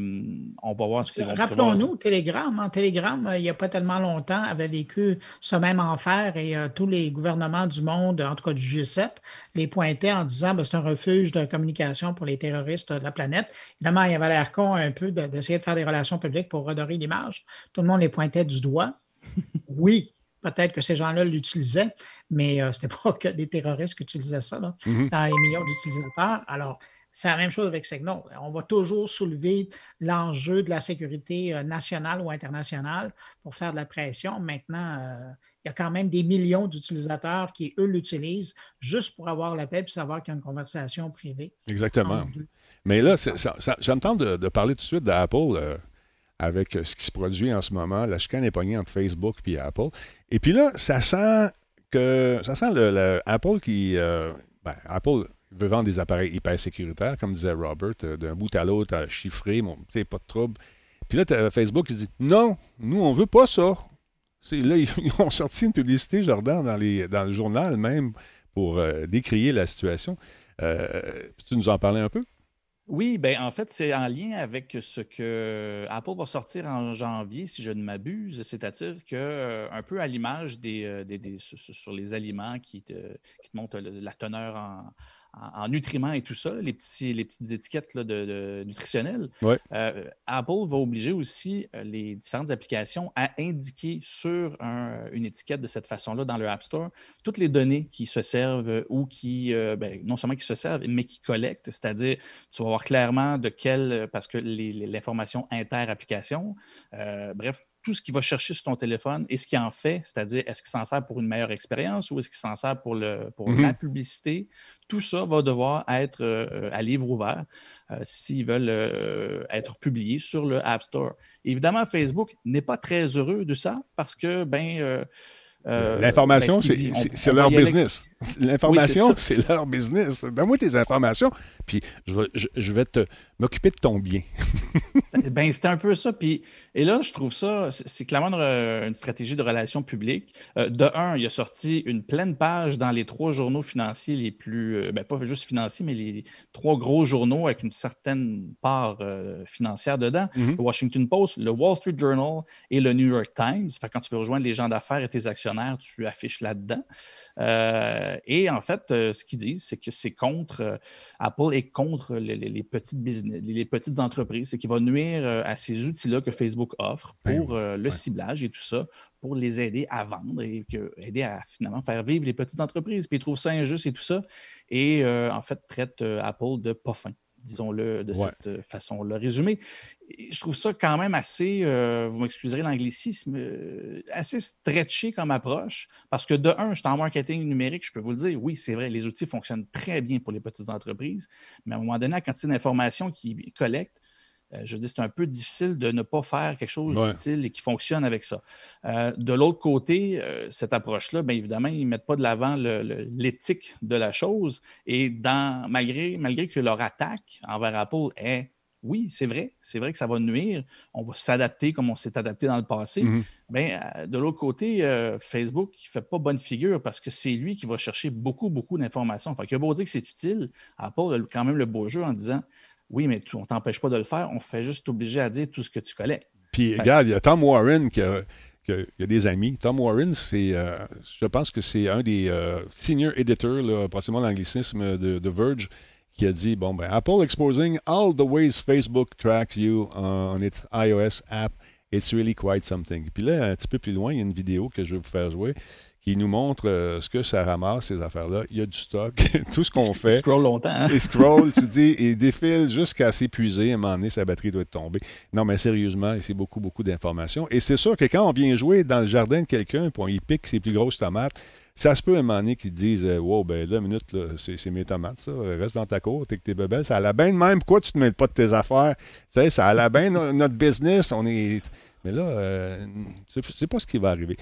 [SPEAKER 3] on va voir si.
[SPEAKER 2] Rappelons-nous, Telegram, en Telegram, euh, il n'y a pas tellement longtemps, avait vécu ce même enfer et euh, tous les gouvernements du monde, en tout cas du G7, les pointaient en disant que c'est un refuge de communication pour les terroristes de la planète. Évidemment, il y avait l'air con un peu de- d'essayer de faire des relations publiques pour redorer l'image. Tout le monde les pointait du doigt. oui, peut-être que ces gens-là l'utilisaient, mais euh, ce n'était pas que des terroristes qui utilisaient ça là,
[SPEAKER 1] Mhm.
[SPEAKER 2] dans les millions d'utilisateurs. Alors, c'est la même chose avec Signal. On va toujours soulever l'enjeu de la sécurité euh, nationale ou internationale pour faire de la pression. Maintenant, euh, il y a quand même des millions d'utilisateurs qui, eux, l'utilisent juste pour avoir la paix et savoir qu'il y a une conversation privée.
[SPEAKER 1] Exactement. Mais là, ça, ça, ça me tente de, de parler tout de suite d'Apple avec ce qui se produit en ce moment. La chicane est pognée entre Facebook et Apple. Et puis là, ça sent que ça sent le, le Apple qui. euh, ben, Apple veut vendre des appareils hyper sécuritaires, comme disait Robert, euh, d'un bout à l'autre, à chiffrer, mon, tu sais, pas de trouble. Puis là, Facebook qui dit Non, nous, on veut pas ça. Là, ils, ont sorti une publicité, Jordan, dans, les, dans le journal même, pour euh, décrier la situation. Tu nous en parlais un peu?
[SPEAKER 3] Oui, ben en fait, c'est en lien avec ce que Apple va sortir en janvier, si je ne m'abuse. C'est-à-dire que, euh, un peu à l'image des, euh, sur, les aliments qui te, qui te montrent la teneur en, en- en nutriments et tout ça, les, petits, les petites étiquettes là, de, de- nutritionnelles,
[SPEAKER 1] Ouais.
[SPEAKER 3] euh, Apple va obliger aussi euh, les différentes applications à indiquer sur un- une étiquette de cette façon-là dans le App Store toutes les données qui se servent ou qui, euh, ben, non seulement qui se servent, mais qui collectent, c'est-à-dire tu vas voir clairement de quel, parce que l'information inter-application, euh, bref, tout ce qu'il va chercher sur ton téléphone et ce qu'il en fait, c'est-à-dire est-ce qu'il s'en sert pour une meilleure expérience ou est-ce qu'il s'en sert pour, le, pour
[SPEAKER 1] Mhm.
[SPEAKER 3] la publicité, tout ça va devoir être euh, à livre ouvert euh, s'ils veulent euh, être publiés sur le App Store. Évidemment, Facebook n'est pas très heureux de ça parce que, ben,
[SPEAKER 1] L'information,
[SPEAKER 3] ben, ce
[SPEAKER 1] c'est leur business. L'information,
[SPEAKER 3] Oui, c'est
[SPEAKER 1] leur business. Donne-moi tes informations, puis je vais, je, je vais te m'occuper de ton bien.
[SPEAKER 3] Ben, c'était un peu ça. Puis, et là, je trouve ça, c'est clairement une, une stratégie de relations publiques. Euh, de un, il a sorti une pleine page dans les trois journaux financiers les plus, euh, ben, pas juste financiers, mais les trois gros journaux avec une certaine part euh, financière dedans.
[SPEAKER 1] Mhm.
[SPEAKER 3] Le Washington Post, le Wall Street Journal et le New York Times. Fait quand tu veux rejoindre les gens d'affaires et tes actionnaires, tu affiches là-dedans. Euh, et en fait, ce qu'ils disent, c'est que c'est contre, Apple est contre les, petites business, les petites entreprises, c'est qu'il va nuire à ces outils-là que Facebook offre ben pour le ciblage et tout ça, pour les aider à vendre et que, aider à finalement faire vivre les petites entreprises. Puis ils trouvent ça injuste et tout ça. Et en fait, traite Apple de pas fin disons-le de cette euh, façon-là. Résumé, je trouve ça quand même assez, euh, vous m'excuserez l'anglicisme, euh, assez stretché comme approche, parce que de un, je suis en marketing numérique, je peux vous le dire, oui, c'est vrai, les outils fonctionnent très bien pour les petites entreprises, mais à un moment donné, la quantité d'informations qu'ils collectent, je dis, c'est un peu difficile de ne pas faire quelque chose d'utile et qui fonctionne avec ça. Euh, de l'autre côté, euh, cette approche-là, bien évidemment, ils ne mettent pas de l'avant l'éthique de la chose. Et dans, malgré, malgré que leur attaque envers Apple est oui, c'est vrai, c'est vrai que ça va nuire. On va s'adapter comme on s'est adapté dans le passé. Ben, de l'autre côté, Facebook ne fait pas bonne figure parce que c'est lui qui va chercher beaucoup, beaucoup d'informations. Enfin, il a beau dire que c'est utile, Apple a quand même le beau jeu en disant oui, mais on ne t'empêche pas de le faire. On fait juste t'obliger à dire tout ce que tu collectes.
[SPEAKER 1] Puis, regarde, il y a Tom Warren qui a, a des amis. Tom Warren, c'est, euh, je pense que c'est un des euh, senior editors, là, possiblement l'anglicisme de, de, Verge, qui a dit bon, ben, Apple exposing all the ways Facebook tracks you on its iOS app. It's really quite something. Puis là, un petit peu plus loin, il y a une vidéo que je vais vous faire jouer qui nous montre euh, ce que ça ramasse, ces affaires-là. Il y a du stock, tout ce qu'on fait. Il
[SPEAKER 3] scroll longtemps. Hein?
[SPEAKER 1] Il scroll, tu dis, il défile jusqu'à s'épuiser. À un moment donné, sa batterie doit être tombée. Non, mais sérieusement, c'est beaucoup, beaucoup d'informations. Et c'est sûr que quand on vient jouer dans le jardin de quelqu'un, puis on y pique ses plus grosses tomates, ça se peut à un moment donné qu'ils disent euh, Wow, ben là, minute, c'est mes tomates, ça. Reste dans ta cour, t'es que t'es bébelles. Ça a la bien de même. Pourquoi tu te mêles pas de tes affaires? Tu sais, ça a la bien notre business. On est. Mais là, euh, c'est pas ce qui va arriver.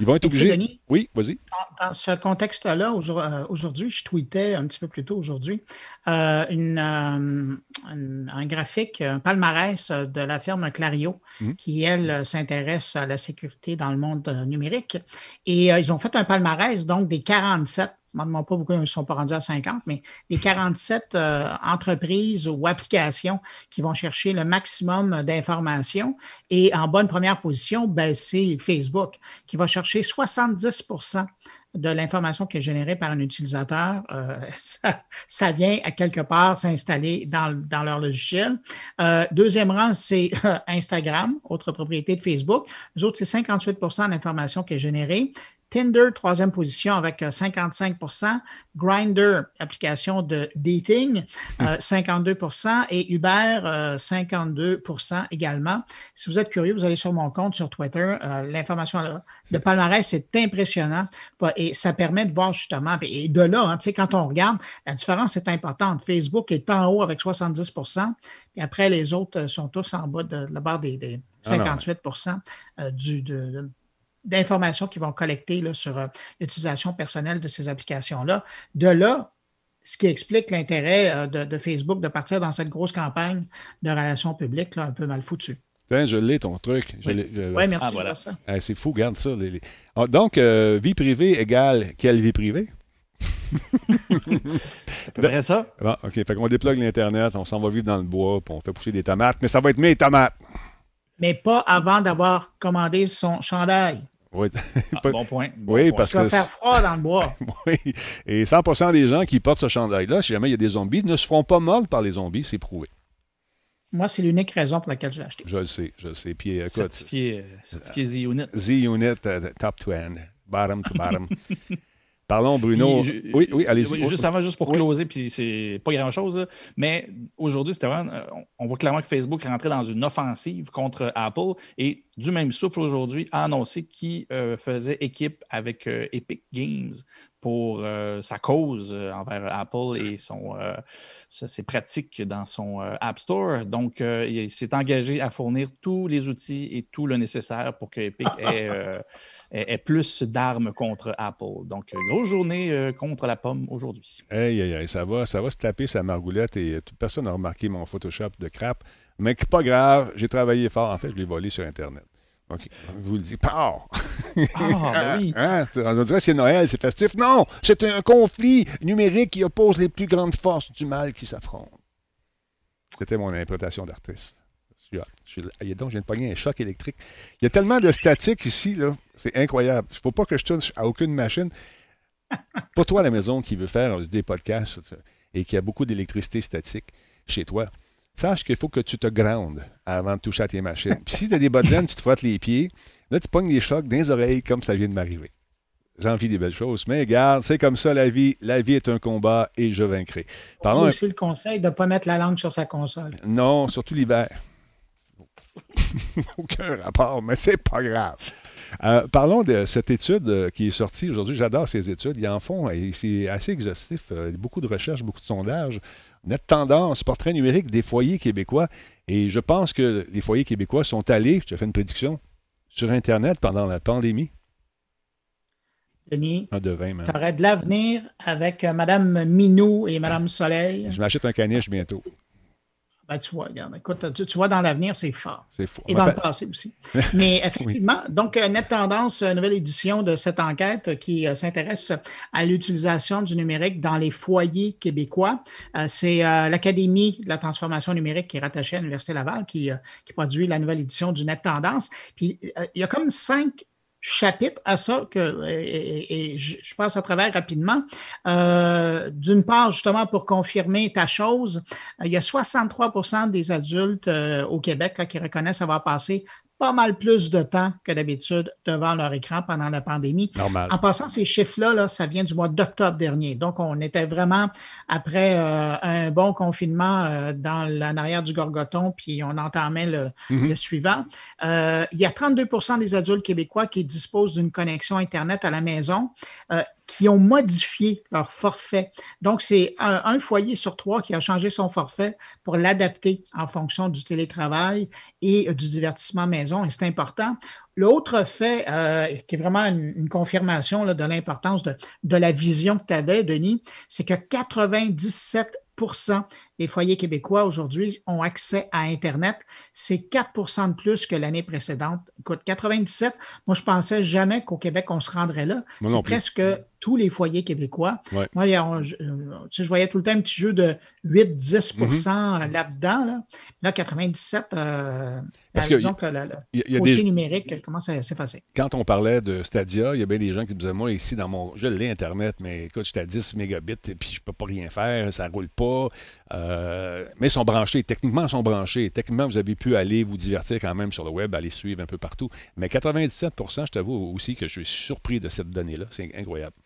[SPEAKER 1] Ils vont être obligés. oui, vas-y.
[SPEAKER 2] Dans, ce contexte-là, euh, aujourd'hui, je tweetais un petit peu plus tôt aujourd'hui euh, euh, un graphique, un palmarès de la firme Clario, mhm. qui, elle, s'intéresse à la sécurité dans le monde numérique. Et ils ont fait un palmarès, donc, des 47 ne demande pas beaucoup, ils ne sont pas rendus à 50, mais des 47 euh, entreprises ou applications qui vont chercher le maximum d'informations. Et en bonne première position, ben, c'est Facebook qui va chercher 70 de l'information qui est générée par un utilisateur, euh, ça, vient à quelque part s'installer dans, dans, leur logiciel. Euh, deuxième rang, c'est Instagram, autre propriété de Facebook. Les autres, c'est 58 de l'information qui est générée. Tinder, troisième position avec 55% euh, Grinder, application de dating, 52% euh, et Uber, 52% euh, également. Si vous êtes curieux, vous allez sur mon compte sur Twitter. L'information de palmarès, c'est impressionnant et ça permet de voir justement, et de là, hein, tu sais, quand on regarde, la différence est importante. Facebook est en haut avec 70% et après, les autres sont tous en bas de la barre des, 58 ah du, de, d'informations qu'ils vont collecter là, sur euh, l'utilisation personnelle de ces applications-là. De là, ce qui explique l'intérêt euh, de, Facebook de partir dans cette grosse campagne de relations publiques là, un peu mal foutue.
[SPEAKER 1] Je l'ai, ton truc.
[SPEAKER 2] Oui, merci. Ah, voilà. ça.
[SPEAKER 1] Ah, c'est fou, garde ça. Ah, donc, euh, vie privée égale quelle vie privée?
[SPEAKER 3] c'est à peu près ça.
[SPEAKER 1] Bon, OK. Fait qu'on déplogue l'Internet, on s'en va vivre dans le bois, puis on fait pousser des tomates, mais ça va être mes tomates.
[SPEAKER 2] Mais pas avant d'avoir commandé son chandail.
[SPEAKER 1] Oui.
[SPEAKER 3] Ah, bon point.
[SPEAKER 1] oui, parce que.
[SPEAKER 2] Ça va faire froid dans le bois.
[SPEAKER 1] oui. Et 100% des gens qui portent ce chandail-là, si jamais il y a des zombies, ne se feront pas mordre par les zombies, c'est prouvé.
[SPEAKER 2] Moi, c'est l'unique raison pour laquelle j'ai acheté.
[SPEAKER 1] Je le sais, je le sais. Puis, écoute,
[SPEAKER 3] certifié, euh, certifié Z-Unit.
[SPEAKER 1] Z-Unit, uh, top 20, bottom to bottom. Parlons, Bruno. oui, oui, allez-y.
[SPEAKER 3] Juste avant, juste pour closer, puis c'est pas grand-chose, mais aujourd'hui, c'était vraiment. Euh, on voit clairement que Facebook rentrait dans une offensive contre Apple et du même souffle aujourd'hui a annoncé qu'il euh, faisait équipe avec euh, Epic Games pour sa cause envers Apple et son, ses pratiques dans son App Store. Donc, il s'est engagé à fournir tous les outils et tout le nécessaire pour que Epic ait est, plus d'armes contre Apple. Donc, grosse journée euh, contre la pomme aujourd'hui.
[SPEAKER 1] Aïe, aïe, aïe, ça va, ça va se taper sa margoulette et toute personne n'a remarqué mon Photoshop de crap. Mais pas grave, j'ai travaillé fort. En fait, je l'ai volé sur Internet. OK. Je vous le dis, pas.
[SPEAKER 3] Ah, ben oui.
[SPEAKER 1] Hein? On dirait que c'est Noël, c'est festif. Non, c'est un conflit numérique qui oppose les plus grandes forces du mal qui s'affrontent. C'était mon interprétation d'artiste. Je, je, donc, je viens de pogner un choc électrique. Il y a tellement de statique ici, là. C'est incroyable. Il ne faut pas que je touche à aucune machine. Pour toi à la maison qui veut faire des podcasts et qui a beaucoup d'électricité statique chez toi, sache qu'il faut que tu te groundes avant de toucher à tes machines. Puis si tu as des bottes tu te frottes les pieds. Là, tu pognes les chocs dans les oreilles comme ça vient de m'arriver. J'ai envie des belles choses. Mais regarde, c'est comme ça la vie. La vie est un combat et je vaincrai.
[SPEAKER 2] Parlons aussi le conseil de ne pas mettre la langue sur sa console.
[SPEAKER 1] Non, surtout l'hiver. Aucun rapport, mais c'est pas grave. Euh, parlons de cette étude euh, qui est sortie aujourd'hui. J'adore ces études. Ils en font et c'est assez exhaustif. Euh, beaucoup de recherches, beaucoup de sondages. Net tendance, portrait numérique des foyers québécois. Et je pense que les foyers québécois sont allés, je te fais une prédiction, sur Internet pendant la pandémie.
[SPEAKER 2] Denis, tu aurais de l'avenir avec Mme Minou et Mme Soleil?
[SPEAKER 1] Je m'achète un caniche bientôt.
[SPEAKER 2] Ben, tu vois, regarde, écoute, tu, vois, dans l'avenir, c'est fort.
[SPEAKER 1] C'est fort.
[SPEAKER 2] Et dans le passé aussi. Mais effectivement, donc, euh, Net Tendance, euh, nouvelle édition de cette enquête qui euh, s'intéresse à l'utilisation du numérique dans les foyers québécois. c'est l'Académie de la transformation numérique qui est rattachée à l'Université Laval qui, qui produit la nouvelle édition du Net Tendance. Puis, il y a comme cinq chapitre à ça que, et, je passe à travers rapidement. Euh, d'une part, justement, pour confirmer ta chose, il y a 63% des adultes euh, au Québec qui reconnaissent avoir passé pas mal plus de temps que d'habitude devant leur écran pendant la pandémie.
[SPEAKER 1] Normal.
[SPEAKER 2] En passant, ces chiffres-là, là, ça vient du mois d'octobre dernier. Donc, on était vraiment après euh, un bon confinement euh, dans l'en arrière du Gorgoton, puis on entamait le, le suivant. Euh, il y a 32% des adultes québécois qui disposent d'une connexion Internet à la maison qui ont modifié leur forfait. Donc, c'est un, foyer sur trois qui a changé son forfait pour l'adapter en fonction du télétravail et du divertissement maison, et c'est important. L'autre fait, euh, qui est vraiment une, confirmation de l'importance de, de, la vision que tu avais, Denis, c'est que 97% des foyers québécois aujourd'hui ont accès à Internet. C'est 4% de plus que l'année précédente. Écoute, 97, moi, je pensais jamais qu'au Québec, on se rendrait là. C'est presque tous les foyers québécois. Moi, je, je, voyais tout le temps un petit jeu de 8-10 mm-hmm. là-dedans. Là. là, 97, euh, Parce que, disons que le, foyer numérique commence à s'effacer.
[SPEAKER 1] Quand on parlait de Stadia, il y a bien des gens qui me disaient, moi, ici, dans mon... Je l'ai Internet, mais écoute, j'étais à 10 mégabits et puis je peux pas rien faire, ça roule pas. Euh, mais ils sont branchés. Techniquement, ils sont branchés. Techniquement, vous avez pu aller vous divertir quand même sur le web, aller suivre un peu partout. Mais 97% je t'avoue aussi que je suis surpris de cette donnée-là. C'est incroyable.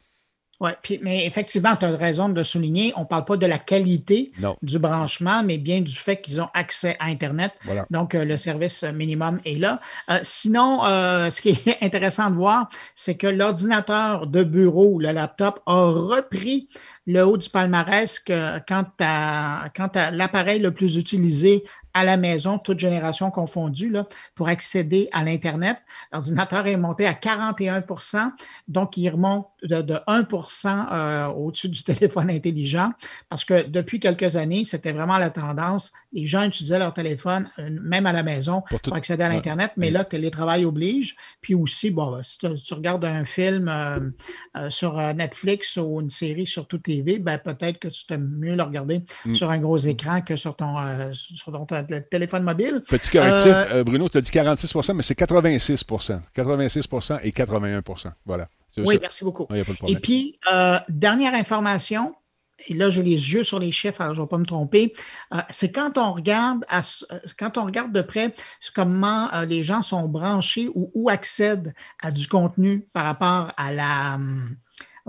[SPEAKER 2] Oui, mais effectivement, tu as raison de le souligner. On ne parle pas de la qualité du branchement, mais bien du fait qu'ils ont accès à Internet. Donc, euh, le service minimum est là. Euh, sinon, ce qui est intéressant de voir, c'est que l'ordinateur de bureau, le laptop, a repris le haut du palmarès que quand tu l'appareil le plus utilisé à la maison, toute génération confondue, là, pour accéder à l'Internet. L'ordinateur est monté à 41% donc il remonte de, 1% euh, au-dessus du téléphone intelligent, parce que depuis quelques années, c'était vraiment la tendance. Les gens utilisaient leur téléphone, euh, même à la maison, pour, accéder à l'Internet, mais là, télétravail oblige. Puis aussi, bon, ben, si tu regardes un film euh, sur Netflix ou une série sur tout TV, ben, peut-être que tu t'aimes mieux le regarder mm. sur un gros écran que sur ton, sur ton téléphone mobile.
[SPEAKER 1] Petit correctif, euh, euh, Bruno, tu as dit 46% mais c'est 86% 86% et 81% Voilà.
[SPEAKER 2] Oui, merci beaucoup. et puis, euh, dernière information, et là, j'ai les yeux sur les chiffres, alors je ne vais pas me tromper, c'est quand on regarde quand on regarde de près comment les gens sont branchés ou, ou accèdent à du contenu par rapport à la hum,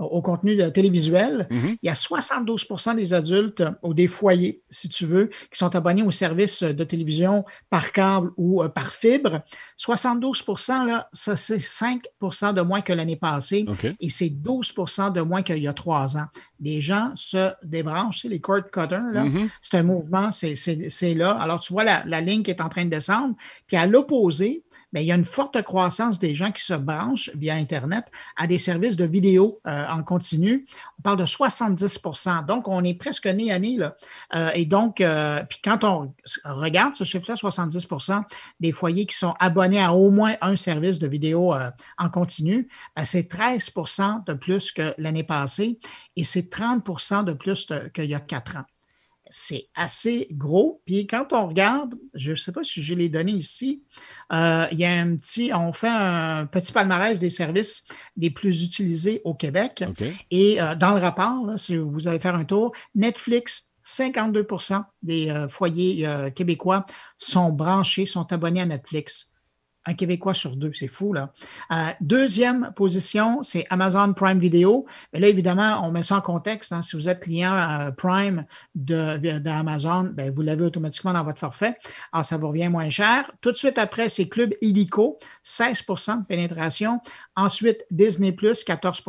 [SPEAKER 2] au contenu télévisuel. Mm-hmm. Il y a 72% des adultes ou des foyers, si tu veux, qui sont abonnés aux services de télévision par câble ou euh, par fibre. 72 là, ça c'est 5% de moins que l'année passée et c'est 12% de moins qu'il y a trois ans. Les gens se débranchent, les cord cutters, mm-hmm. c'est un mouvement, c'est là. Alors tu vois la, la ligne qui est en train de descendre. Puis à l'opposé, il y a une forte croissance des gens qui se branchent via Internet à des services de vidéo euh, en continu. On parle de 70% Donc, on est presque nez à nez. Là. Euh, et donc, euh, puis quand on regarde ce chiffre-là, 70% des foyers qui sont abonnés à au moins un service de vidéo en continu, ben, c'est 13% de plus que l'année passée et c'est 30% de plus qu'il y a quatre ans. C'est assez gros. Puis quand on regarde, je ne sais pas si j'ai les données ici, euh, il y a un petit, on fait un petit palmarès des services les plus utilisés au Québec. Et euh, dans le rapport, si vous allez faire un tour, Netflix, 52% des euh, foyers québécois sont branchés, sont abonnés à Netflix un Québécois sur deux, c'est fou, là. Euh, deuxième position, c'est Amazon Prime Video. Mais là, évidemment, on met ça en contexte. Hein. Si vous êtes client euh, Prime d'Amazon, de, ben, vous l'avez automatiquement dans votre forfait. Alors, ça vous revient moins cher. Tout de suite après, c'est Club Illico, 16% de pénétration. Ensuite, Disney+, 14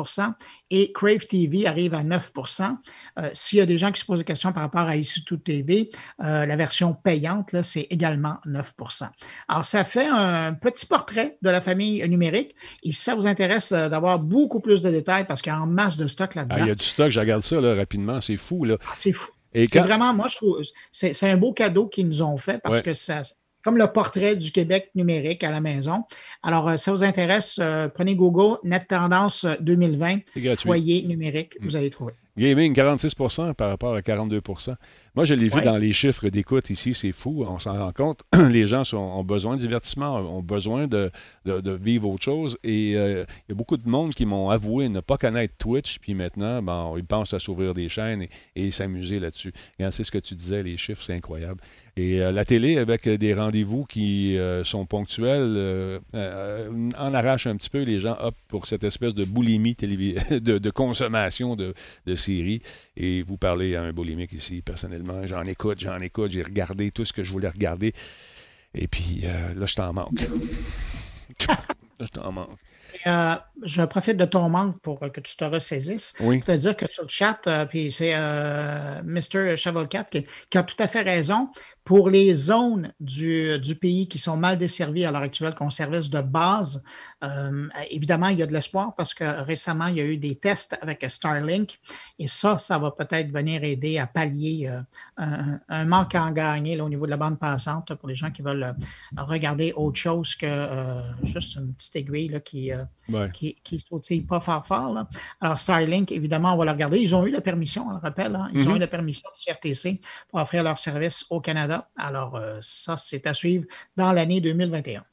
[SPEAKER 2] et Crave TV arrive à 9% euh, S'il y a des gens qui se posent des questions par rapport à ici tout TV, la version payante, là, c'est également 9% Alors, ça fait un petit portrait de la famille numérique. Et si ça vous intéresse euh, d'avoir beaucoup plus de détails, parce qu'il y a en masse de stock là-dedans.
[SPEAKER 1] Ah, il y a du stock, je regarde ça rapidement, c'est fou. Là.
[SPEAKER 2] Ah, c'est fou. Et vraiment, moi, je trouve, c'est, un beau cadeau qu'ils nous ont fait parce que ça, comme le portrait du Québec numérique à la maison. Alors, euh, ça vous intéresse, euh, prenez Google, Net Tendance 2020, foyer numérique, vous allez trouver.
[SPEAKER 1] Gaming, 46% par rapport à 42 Moi, je l'ai vu dans les chiffres d'écoute ici, c'est fou, on s'en rend compte. les gens ont besoin de divertissement, ont besoin de, vivre autre chose. Et euh, il y a beaucoup de monde qui m'ont avoué ne pas connaître Twitch, puis maintenant, bon, ils pensent à s'ouvrir des chaînes et, s'amuser là-dessus. C'est ce que tu disais, les chiffres, c'est incroyable. Et euh, la télé, avec des rendez-vous qui euh, sont ponctuels, en arrache un petit peu. Les gens optent pour cette espèce de boulimie de, de consommation de, de série et vous parlez à un boulimique ici, personnellement. J'en écoute, j'en écoute, j'ai regardé tout ce que je voulais regarder. Et puis euh, là, je t'en manque. là, je t'en manque.
[SPEAKER 2] Euh, je profite de ton manque pour que tu te ressaisisses.
[SPEAKER 1] Oui.
[SPEAKER 2] Je dire que sur le chat, euh, puis c'est euh, Mr. Chevalcat qui, qui, a tout à fait raison. Pour les zones du, du pays qui sont mal desservies à l'heure actuelle, qu'on service de base, évidemment, il y a de l'espoir parce que récemment, il y a eu des tests avec Starlink et ça, ça va peut-être venir aider à pallier un, manque à en gagner au niveau de la bande passante pour les gens qui veulent regarder autre chose que juste une petite aiguille là, qui qui, qui pas fort fort. Alors, Starlink, évidemment, on va le regarder. Ils ont eu la permission, on le rappelle, hein. ils ont mhm. eu la permission du CRTC pour offrir leur service au Canada. Alors, euh, ça, c'est à suivre dans l'année 2021.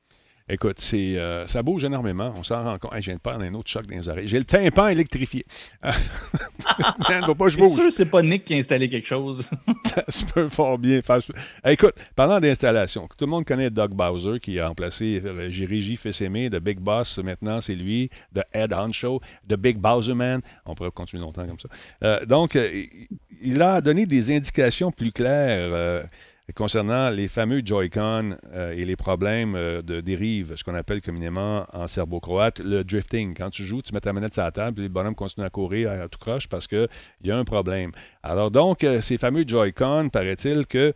[SPEAKER 1] Écoute, c'est, euh, ça bouge énormément. On s'en rend compte. je viens de perdre un autre choc dans les oreilles. J'ai le tympan électrifié.
[SPEAKER 3] ne pas je bouge. sûr que c'est pas Nick qui a installé quelque chose?
[SPEAKER 1] ça se peut fort bien. écoute, parlant d'installation, tout le monde connaît Doug Bowser qui a remplacé euh, J'ai régi fils aimé de Big Boss. Maintenant, c'est lui, de Ed Show, de Big Bowser Man. On pourrait continuer longtemps comme ça. Euh, donc, il a donné des indications plus claires concernant les fameux Joy-Con euh, et les problèmes euh, de dérive, ce qu'on appelle communément en serbo-croate le drifting. Quand tu joues, tu mets ta manette sur la table et les bonhommes continuent à courir à tout croche parce qu'il y a un problème. Alors donc, euh, ces fameux Joy-Con, paraît-il que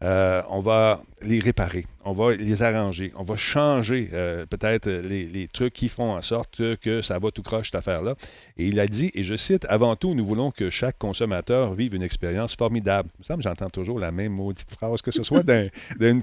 [SPEAKER 1] on va les réparer, on va les arranger, on va changer euh, peut-être les, trucs qui font en sorte que ça va tout croche cette affaire-là. Et il a dit, et je cite, avant tout, nous voulons que chaque consommateur vive une expérience formidable. Il me semble j'entends toujours la même maudite phrase, que ce soit d'un, un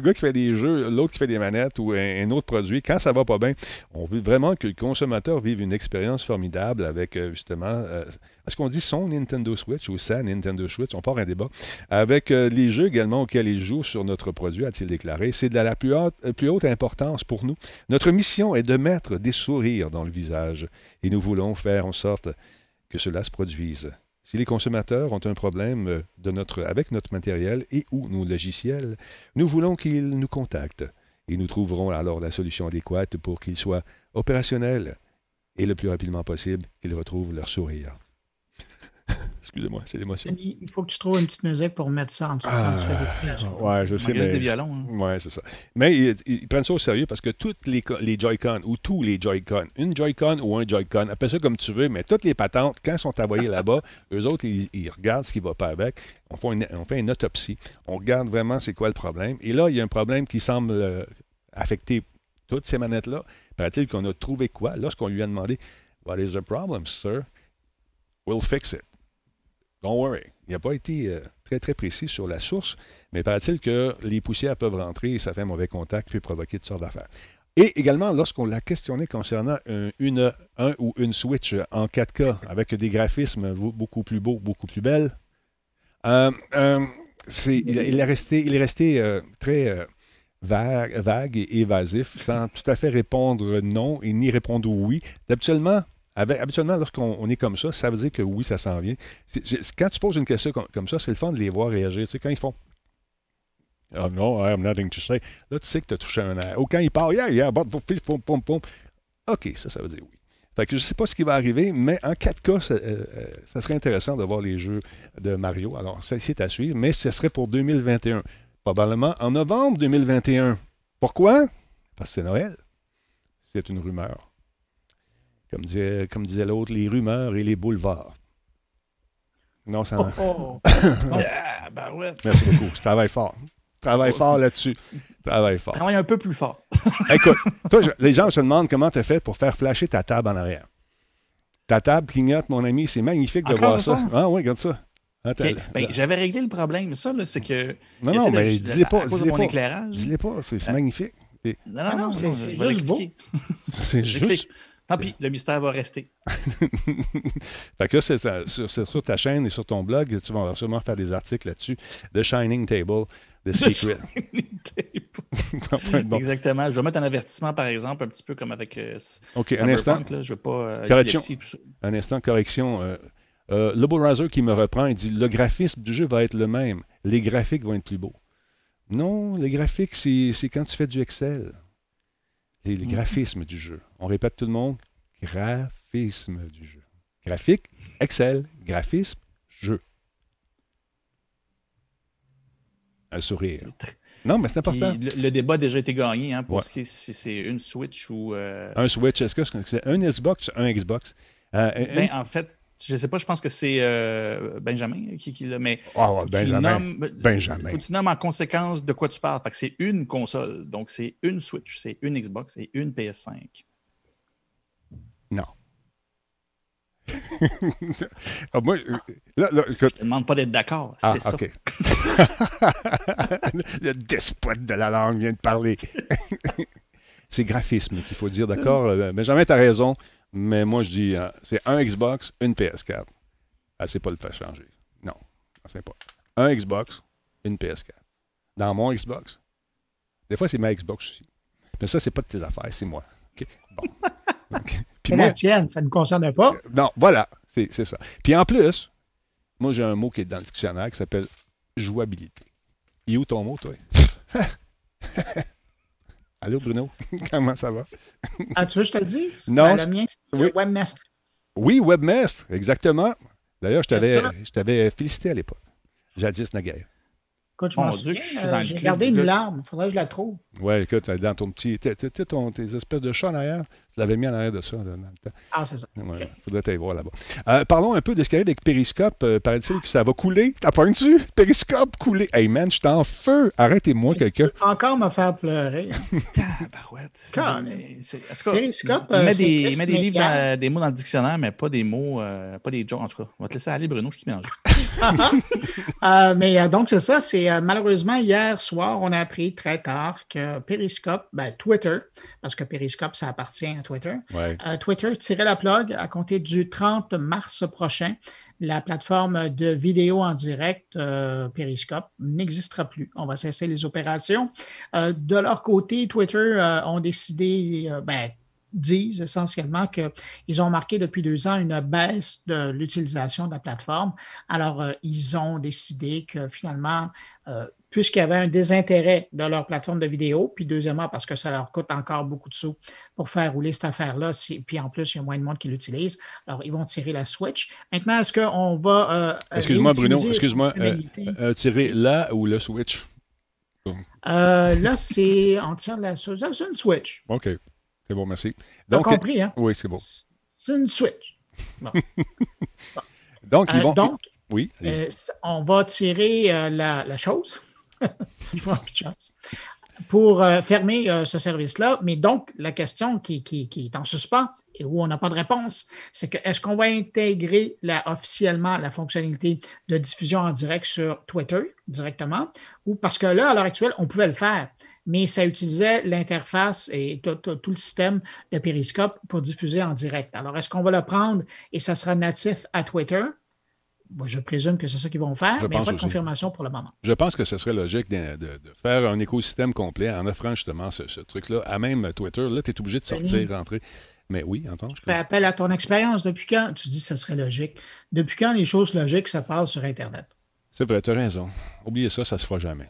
[SPEAKER 1] gars qui fait des jeux, l'autre qui fait des manettes ou un, autre produit. Quand ça va pas bien, on veut vraiment que le consommateur vive une expérience formidable avec euh, justement, euh, est-ce qu'on dit son Nintendo Switch ou sa Nintendo Switch? On part un débat. Avec les jeux également auxquels il joue sur notre produit, a-t-il déclaré. C'est de la plus haute, euh, plus haute importance pour nous. Notre mission est de mettre des sourires dans le visage et nous voulons faire en sorte que cela se produise. Si les consommateurs ont un problème euh, de notre, avec notre matériel et ou nos logiciels, nous voulons qu'ils nous contactent et nous trouverons alors la solution adéquate pour qu'ils soient opérationnels et le plus rapidement possible qu'ils retrouvent leur sourire. Excusez-moi, c'est l'émotion.
[SPEAKER 2] Il faut que tu trouves une petite musique pour mettre ça en dessous
[SPEAKER 1] quand tu fais des ah, Ouais, je sais. Mais...
[SPEAKER 3] des violons. Hein.
[SPEAKER 1] Ouais, c'est ça. Mais ils, prennent ça au sérieux parce que toutes les, les Joy-Con ou tous les Joy-Con, une Joy-Con ou un Joy-Con, appelle ça comme tu veux, mais toutes les patentes, quand elles sont envoyées là-bas, eux autres, ils, regardent ce qui va pas avec. On fait, une, on fait une autopsie. On regarde vraiment c'est quoi le problème. Et là, il y a un problème qui semble euh, affecter toutes ces manettes-là. Paraît-il qu'on a trouvé quoi? Lorsqu'on lui a demandé What is the problem, sir? We'll fix it. Don't worry. Il n'a pas été euh, très, très précis sur la source, mais paraît-il que les poussières peuvent rentrer et ça fait un mauvais contact puis provoquer toutes sortes d'affaires. Et également, lorsqu'on l'a questionné concernant un, une, un ou une Switch en 4K avec des graphismes beaucoup plus beaux, beaucoup plus belles, Euh, euh, il, est resté, il est resté très vague, vague et évasif, sans tout à fait répondre non et ni répondre oui. Habituellement, avec- habituellement lorsqu'on on est comme ça, ça veut dire que oui, ça s'en vient. Quand tu poses une question comme, comme ça, c'est le fun de les voir réagir. Tu sais, quand ils font Oh no, I have nothing to say. Là, tu sais que tu as touché un air. Ou quand ils parlent, yeah, yeah, but, pom, pom, pom. OK, ça, ça veut dire oui. Fait que je ne sais pas ce qui va arriver, mais en 4K, ça, euh, euh, ça serait intéressant de voir les jeux de Mario. Alors, ça, c'est à suivre, mais ce serait pour 2021. Probablement en novembre 2021. Pourquoi? Parce que c'est Noël. C'est une rumeur. Comme disait, comme disait l'autre, les rumeurs et les boulevards. Non, ça.
[SPEAKER 2] Oh, oh.
[SPEAKER 3] Ah, ben ouais.
[SPEAKER 1] Merci beaucoup. Je travaille fort. Travaille fort là-dessus. Travaille fort.
[SPEAKER 3] Travaille un peu plus fort.
[SPEAKER 1] Écoute, toi, je- les gens se demandent comment tu as fait pour faire flasher ta table en arrière. Ta table clignote, mon ami, c'est magnifique de voir ça.
[SPEAKER 3] ça?
[SPEAKER 1] Ah oui, regarde ça. Là,
[SPEAKER 3] ben. J'avais réglé le problème. Ça, c'est que.
[SPEAKER 1] non, non, mais dis-les pas. Dis-les
[SPEAKER 3] mon
[SPEAKER 1] pas.
[SPEAKER 3] éclairage.
[SPEAKER 1] Dis-les pas, c'est
[SPEAKER 3] Hein?
[SPEAKER 1] magnifique. C'est-
[SPEAKER 3] Non,
[SPEAKER 2] Ah
[SPEAKER 3] non,
[SPEAKER 2] non,
[SPEAKER 3] non,
[SPEAKER 2] c'est-
[SPEAKER 3] non,
[SPEAKER 2] juste beau.
[SPEAKER 1] C'est juste.
[SPEAKER 3] Tant pis, le mystère va rester.
[SPEAKER 1] Fait que là, c'est sur, ta chaîne et sur ton blog, tu vas sûrement faire des articles là-dessus. The Shining Table, The Secret. Ça va être bon.
[SPEAKER 3] Exactement. Je vais mettre un avertissement, par exemple, un petit peu comme avec euh,
[SPEAKER 1] OK, un instant.
[SPEAKER 3] Là. Je veux pas. euh,
[SPEAKER 1] Correction. Un instant, correction. Euh, euh, Lobo Riser qui me reprend, il dit le graphisme du jeu va être le même. Les graphiques vont être plus beaux. Non, les graphiques, c'est quand tu fais du Excel. C'est les
[SPEAKER 3] Mhm.
[SPEAKER 1] graphismes du jeu. On répète tout le monde graphisme du jeu. Graphique, Excel, graphisme, jeu. Un sourire. Non, mais c'est important.
[SPEAKER 3] le, le débat a déjà été gagné hein, pour
[SPEAKER 1] Ouais.
[SPEAKER 3] ce qui est si c'est une Switch ou. euh,
[SPEAKER 1] Un Switch, est-ce que c'est un Xbox, un Xbox? Euh,
[SPEAKER 3] ben, en fait, je sais pas, je pense que c'est euh, Benjamin qui, qui l'a, mais.
[SPEAKER 1] Ah ouais,
[SPEAKER 3] faut que tu
[SPEAKER 1] Benjamin.
[SPEAKER 3] nommes-
[SPEAKER 1] Benjamin.
[SPEAKER 3] Faut que tu nommes en conséquence de quoi tu parles. Fait que c'est une console. Donc, c'est une Switch, c'est une Xbox et une PS5.
[SPEAKER 1] Non. Ah, moi, euh, là, là, écoute,
[SPEAKER 3] Je te demande pas d'être d'accord.
[SPEAKER 1] Ah,
[SPEAKER 3] c'est ça.
[SPEAKER 1] Le despote de la langue vient de parler. c'est graphisme qu'il faut dire, d'accord? Euh, Benjamin, tu as raison, mais moi, je dis, euh, c'est un Xbox, une PS4. Ah, c'est pas le faire changer. Non, c'est pas. Un Xbox, une PS4. Dans mon Xbox. Des fois, c'est ma Xbox aussi. Mais ça, c'est pas de tes affaires, c'est moi. Bon.
[SPEAKER 2] C'est la tienne, ça ne nous concerne pas.
[SPEAKER 1] non, voilà, c'est c'est ça. Puis en plus, moi, j'ai un mot qui est dans le dictionnaire qui s'appelle jouabilité. Il est où ton mot, toi? Allô, Bruno? Comment ça va?
[SPEAKER 2] Ah, tu veux que je te le dise?
[SPEAKER 1] Non,
[SPEAKER 2] Ben, le mien, c'est
[SPEAKER 1] oui.
[SPEAKER 2] le webmaster.
[SPEAKER 1] Oui, Webmaster, exactement. D'ailleurs, je t'avais
[SPEAKER 2] ça.
[SPEAKER 1] je t'avais félicité à l'époque. Jadis naguère.
[SPEAKER 2] Écoute, je m'en souviens.
[SPEAKER 3] que je suis
[SPEAKER 2] euh, J'ai gardé une larme. Il faudrait que je la trouve.
[SPEAKER 1] Ouais, écoute, dans ton petit. t'as- t'as- t'as ton- tes espèces de chats en arrière, tu l'avais mis en arrière de ça là, dans le temps.
[SPEAKER 2] Ah, c'est ça.
[SPEAKER 1] Ouais, faudrait t'aller voir là-bas. Euh, parlons un peu de ce qui arrive avec Periscope. Euh, Paraît-il que ça va couler. T'as pas tu Periscope couler. Hey man, je suis en feu. Arrêtez-moi quelqu'un.
[SPEAKER 2] Encore me faire pleurer.
[SPEAKER 3] Tabarouette. Cas,
[SPEAKER 2] Périscope,
[SPEAKER 3] il
[SPEAKER 2] euh,
[SPEAKER 3] met
[SPEAKER 2] c'est
[SPEAKER 3] des, il met des livres dans- des mots dans le dictionnaire, mais pas des mots, euh, pas des jokes. En tout cas, on va te laisser aller, Bruno, je suis mélangé.
[SPEAKER 2] Euh, mais euh, donc, c'est ça. C'est euh, malheureusement hier soir, on a appris très tard que Periscope, ben, Twitter, parce que Periscope, ça appartient à Twitter,
[SPEAKER 1] Ouais.
[SPEAKER 2] euh, Twitter tirait la plug à compter du 30 mars prochain. La plateforme de vidéo en direct euh, Periscope n'existera plus. On va cesser les opérations. Euh, de leur côté, Twitter euh, ont décidé, ben, disent essentiellement qu'ils ont marqué depuis deux ans une baisse de l'utilisation de la plateforme. Alors, euh, ils ont décidé que finalement, euh, puisqu'il y avait un désintérêt de leur plateforme de vidéo, puis deuxièmement, parce que ça leur coûte encore beaucoup de sous pour faire rouler cette affaire-là, si- puis en plus, il y a moins de monde qui l'utilise, alors ils vont tirer la Switch. Maintenant, est-ce qu'on va... euh,
[SPEAKER 1] Excuse-moi, Bruno. Excuse-moi.
[SPEAKER 2] la
[SPEAKER 1] Euh, euh, tirer là ou le Switch?
[SPEAKER 2] Euh, là, c'est... On tire la... C'est une Switch.
[SPEAKER 1] OK. C'est bon, merci. Donc,
[SPEAKER 2] compris, hein?
[SPEAKER 1] oui, c'est bon.
[SPEAKER 2] C'est une Switch.
[SPEAKER 1] Donc, ils vont.
[SPEAKER 2] donc,
[SPEAKER 1] oui.
[SPEAKER 2] Euh, on va tirer euh, la, la chose. Pour euh, fermer euh, ce service-là. Mais donc, la question qui, est en suspens et où on n'a pas de réponse, c'est que est-ce qu'on va intégrer officiellement la fonctionnalité de diffusion en direct sur Twitter directement? Ou parce que là, à l'heure actuelle, on pouvait le faire, mais ça utilisait l'interface et tout, tout- tout le système de Periscope pour diffuser en direct. Alors, est-ce qu'on va le prendre et ça sera natif à Twitter? Je présume que c'est ça qu'ils vont faire,
[SPEAKER 1] Je
[SPEAKER 2] mais pas de confirmation pour le moment.
[SPEAKER 1] Je pense que ce serait logique de, de- de faire un écosystème complet en offrant justement ce, ce truc-là à même Twitter. Là, tu es obligé de sortir, rentrer. Mais oui, entends.
[SPEAKER 2] Fais appel à ton expérience. Depuis quand tu dis que ça serait logique? Depuis quand les choses logiques se passent sur Internet?
[SPEAKER 1] C'est vrai, tu as raison. Oubliez ça, ça se fera jamais.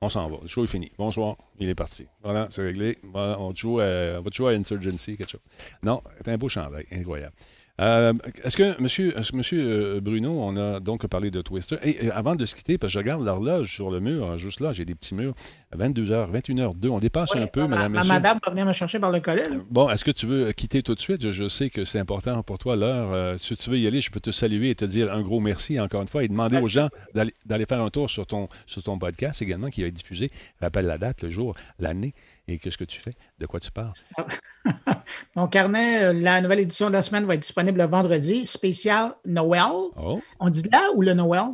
[SPEAKER 1] On s'en va. Le show est fini. Bonsoir. Il est parti. Voilà, c'est réglé. Voilà, on, joue à, on va jouer à Insurgency, quelque chose. Non, c'est un beau chandail. Incroyable. Euh, Est-ce que, monsieur, monsieur euh, Bruno, on a donc parlé de Twister? Et, euh, avant de se quitter, parce que je regarde l'horloge sur le mur, hein, juste là, j'ai des petits murs. 22h, 21h02. On dépasse un peu,
[SPEAKER 2] ma,
[SPEAKER 1] madame,
[SPEAKER 2] ma
[SPEAKER 1] monsieur.
[SPEAKER 2] madame va venir me chercher par le collet. là.
[SPEAKER 1] Bon, est-ce que tu veux quitter tout de suite? Je, je sais que c'est important pour toi l'heure. Euh, si tu veux y aller, je peux te saluer et te dire un gros merci encore une fois et demander aux gens d'aller d'aller faire un tour sur ton, sur ton podcast également qui va être diffusé. Rappelle la date, le jour, l'année et qu'est-ce que tu fais, de quoi tu parles?
[SPEAKER 2] Mon carnet, euh, la nouvelle édition de la semaine va être disponible le vendredi, spécial Noël.
[SPEAKER 1] Oh,
[SPEAKER 2] On dit là ou le Noël?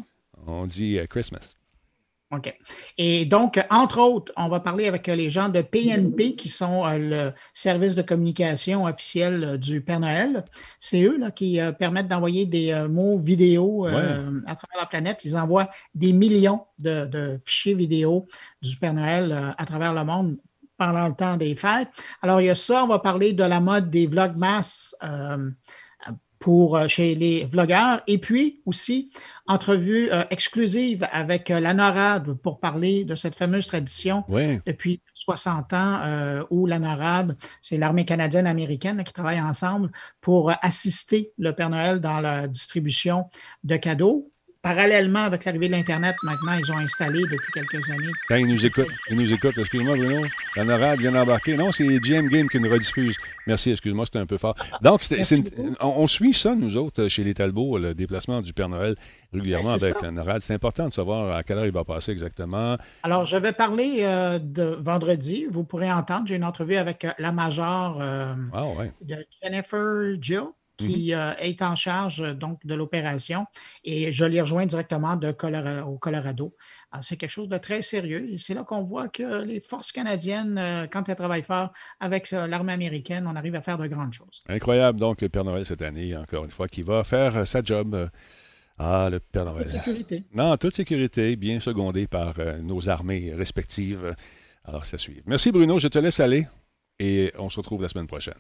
[SPEAKER 1] on dit euh, Christmas.
[SPEAKER 2] OK. Et donc, entre autres, on va parler avec euh, les gens de PNP, qui sont le service de communication officiel du Père Noël. C'est eux là, qui permettent d'envoyer des mots vidéo euh, à travers la planète. Ils envoient des millions de, de fichiers vidéo du Père Noël à travers le monde pendant le temps des fêtes. Alors, il y a ça, on va parler de la mode des vlogmas euh, pour euh, chez les vlogueurs. Et puis aussi, entrevue euh, exclusive avec euh, la NORAD pour parler de cette fameuse tradition
[SPEAKER 1] Oui,
[SPEAKER 2] depuis 60 ans euh, où la NORAD, c'est l'armée canadienne américaine qui travaille ensemble pour assister le Père Noël dans la distribution de cadeaux. Parallèlement avec l'arrivée de l'Internet, maintenant, ils ont installé depuis quelques années.
[SPEAKER 1] quand ils nous écoutent, ils nous écoutent, excuse-moi Bruno, la NORAD vient d'embarquer. Non, c'est GM Game qui nous rediffuse. Merci, excuse-moi, c'était un peu fort. Donc, on, on suit ça, nous autres, chez les Talbots, le déplacement du Père Noël régulièrement
[SPEAKER 2] Ben,
[SPEAKER 1] avec
[SPEAKER 2] ça.
[SPEAKER 1] la NORAD. C'est important de savoir à quelle heure il va passer exactement.
[SPEAKER 2] Alors, je vais parler euh, de vendredi. Vous pourrez entendre, j'ai une entrevue avec euh, la major euh,
[SPEAKER 1] Ah ouais.
[SPEAKER 2] de Jennifer Jill, qui euh, est en charge euh, donc de l'opération. Et je les rejoins directement de au Colorado. C'est quelque chose de très sérieux. Et c'est là qu'on voit que les forces canadiennes, euh, quand elles travaillent fort avec l'armée américaine, on arrive à faire de grandes choses.
[SPEAKER 1] Incroyable, donc, le Père Noël cette année, encore une fois, qui va faire sa job. Ah, le Père Noël.
[SPEAKER 2] Toute sécurité.
[SPEAKER 1] Non, en toute sécurité, bien secondé par euh, nos armées respectives. Alors, ça suit. Merci, Bruno. Je te laisse aller et on se retrouve la semaine prochaine.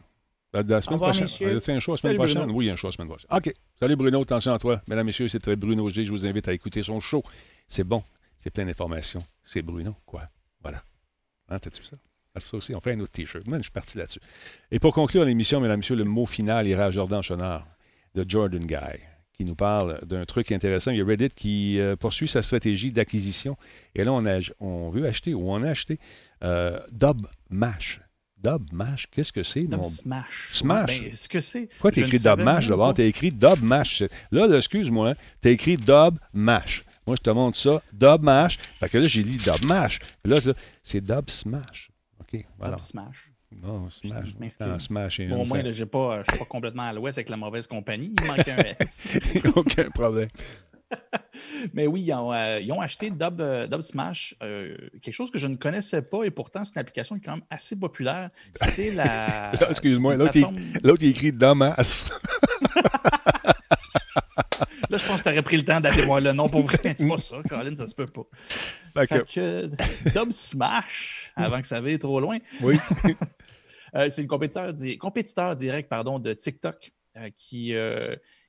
[SPEAKER 1] La, la semaine
[SPEAKER 2] revoir,
[SPEAKER 1] prochaine.
[SPEAKER 2] messieurs.
[SPEAKER 1] C'est un show la semaine
[SPEAKER 3] Salut,
[SPEAKER 1] prochaine?
[SPEAKER 3] Bruno.
[SPEAKER 1] Oui, un show la semaine prochaine. OK. Salut, Bruno. Attention à toi. Mesdames, Messieurs, c'est très Bruno G. Je vous invite à écouter son show. C'est bon. C'est plein d'informations. C'est Bruno, quoi. Voilà. Hein, T'as-tu ça? Ah, Ça aussi, on fait un autre T-shirt. Man, je suis parti là-dessus. Et pour conclure l'émission, mesdames, messieurs, le mot final ira à Jordan Chenard, de Jordan Guy, qui nous parle d'un truc intéressant. Il y a Reddit qui euh, poursuit sa stratégie d'acquisition. Et là, on, a, on veut acheter, ou on a acheté, euh, Dub Mash. Dub Mash, qu'est-ce que c'est?
[SPEAKER 3] Dub
[SPEAKER 1] mon-
[SPEAKER 3] Smash.
[SPEAKER 1] Smash?
[SPEAKER 3] Ben, ce que c'est.
[SPEAKER 1] Pourquoi t'as
[SPEAKER 3] ne
[SPEAKER 1] écrit Dub Mash d'abord? T'as écrit Dub Mash. Là, là, excuse-moi, t'as écrit Dub Mash. Moi, je te montre ça. Dub Mash. Fait que là, j'ai dit Dub Mash. Là, là, c'est Dub Smash. OK, voilà.
[SPEAKER 3] Dub Smash.
[SPEAKER 1] Non, Smash. Un Smash
[SPEAKER 3] Bon, au moins, je suis pas complètement à l'ouest avec la mauvaise compagnie. Il manque un S.
[SPEAKER 1] Aucun problème.
[SPEAKER 3] Mais oui, ils ont, euh, ils ont acheté Dub, euh, Dub Smash, euh, quelque chose que je ne connaissais pas et pourtant c'est une application qui est quand même assez populaire. C'est la.
[SPEAKER 1] Excuse-moi, l'autre,
[SPEAKER 3] plateforme-
[SPEAKER 1] il écrit Damas.
[SPEAKER 3] Là, je pense que tu aurais pris le temps d'aller voir le nom pour vrai. C'est pas ça, Colin, ça se peut pas.
[SPEAKER 1] Fait que,
[SPEAKER 3] Dub Smash, avant que ça aille trop loin,
[SPEAKER 1] oui.
[SPEAKER 3] Euh, c'est le compétiteur, di- compétiteur direct pardon, de TikTok qui,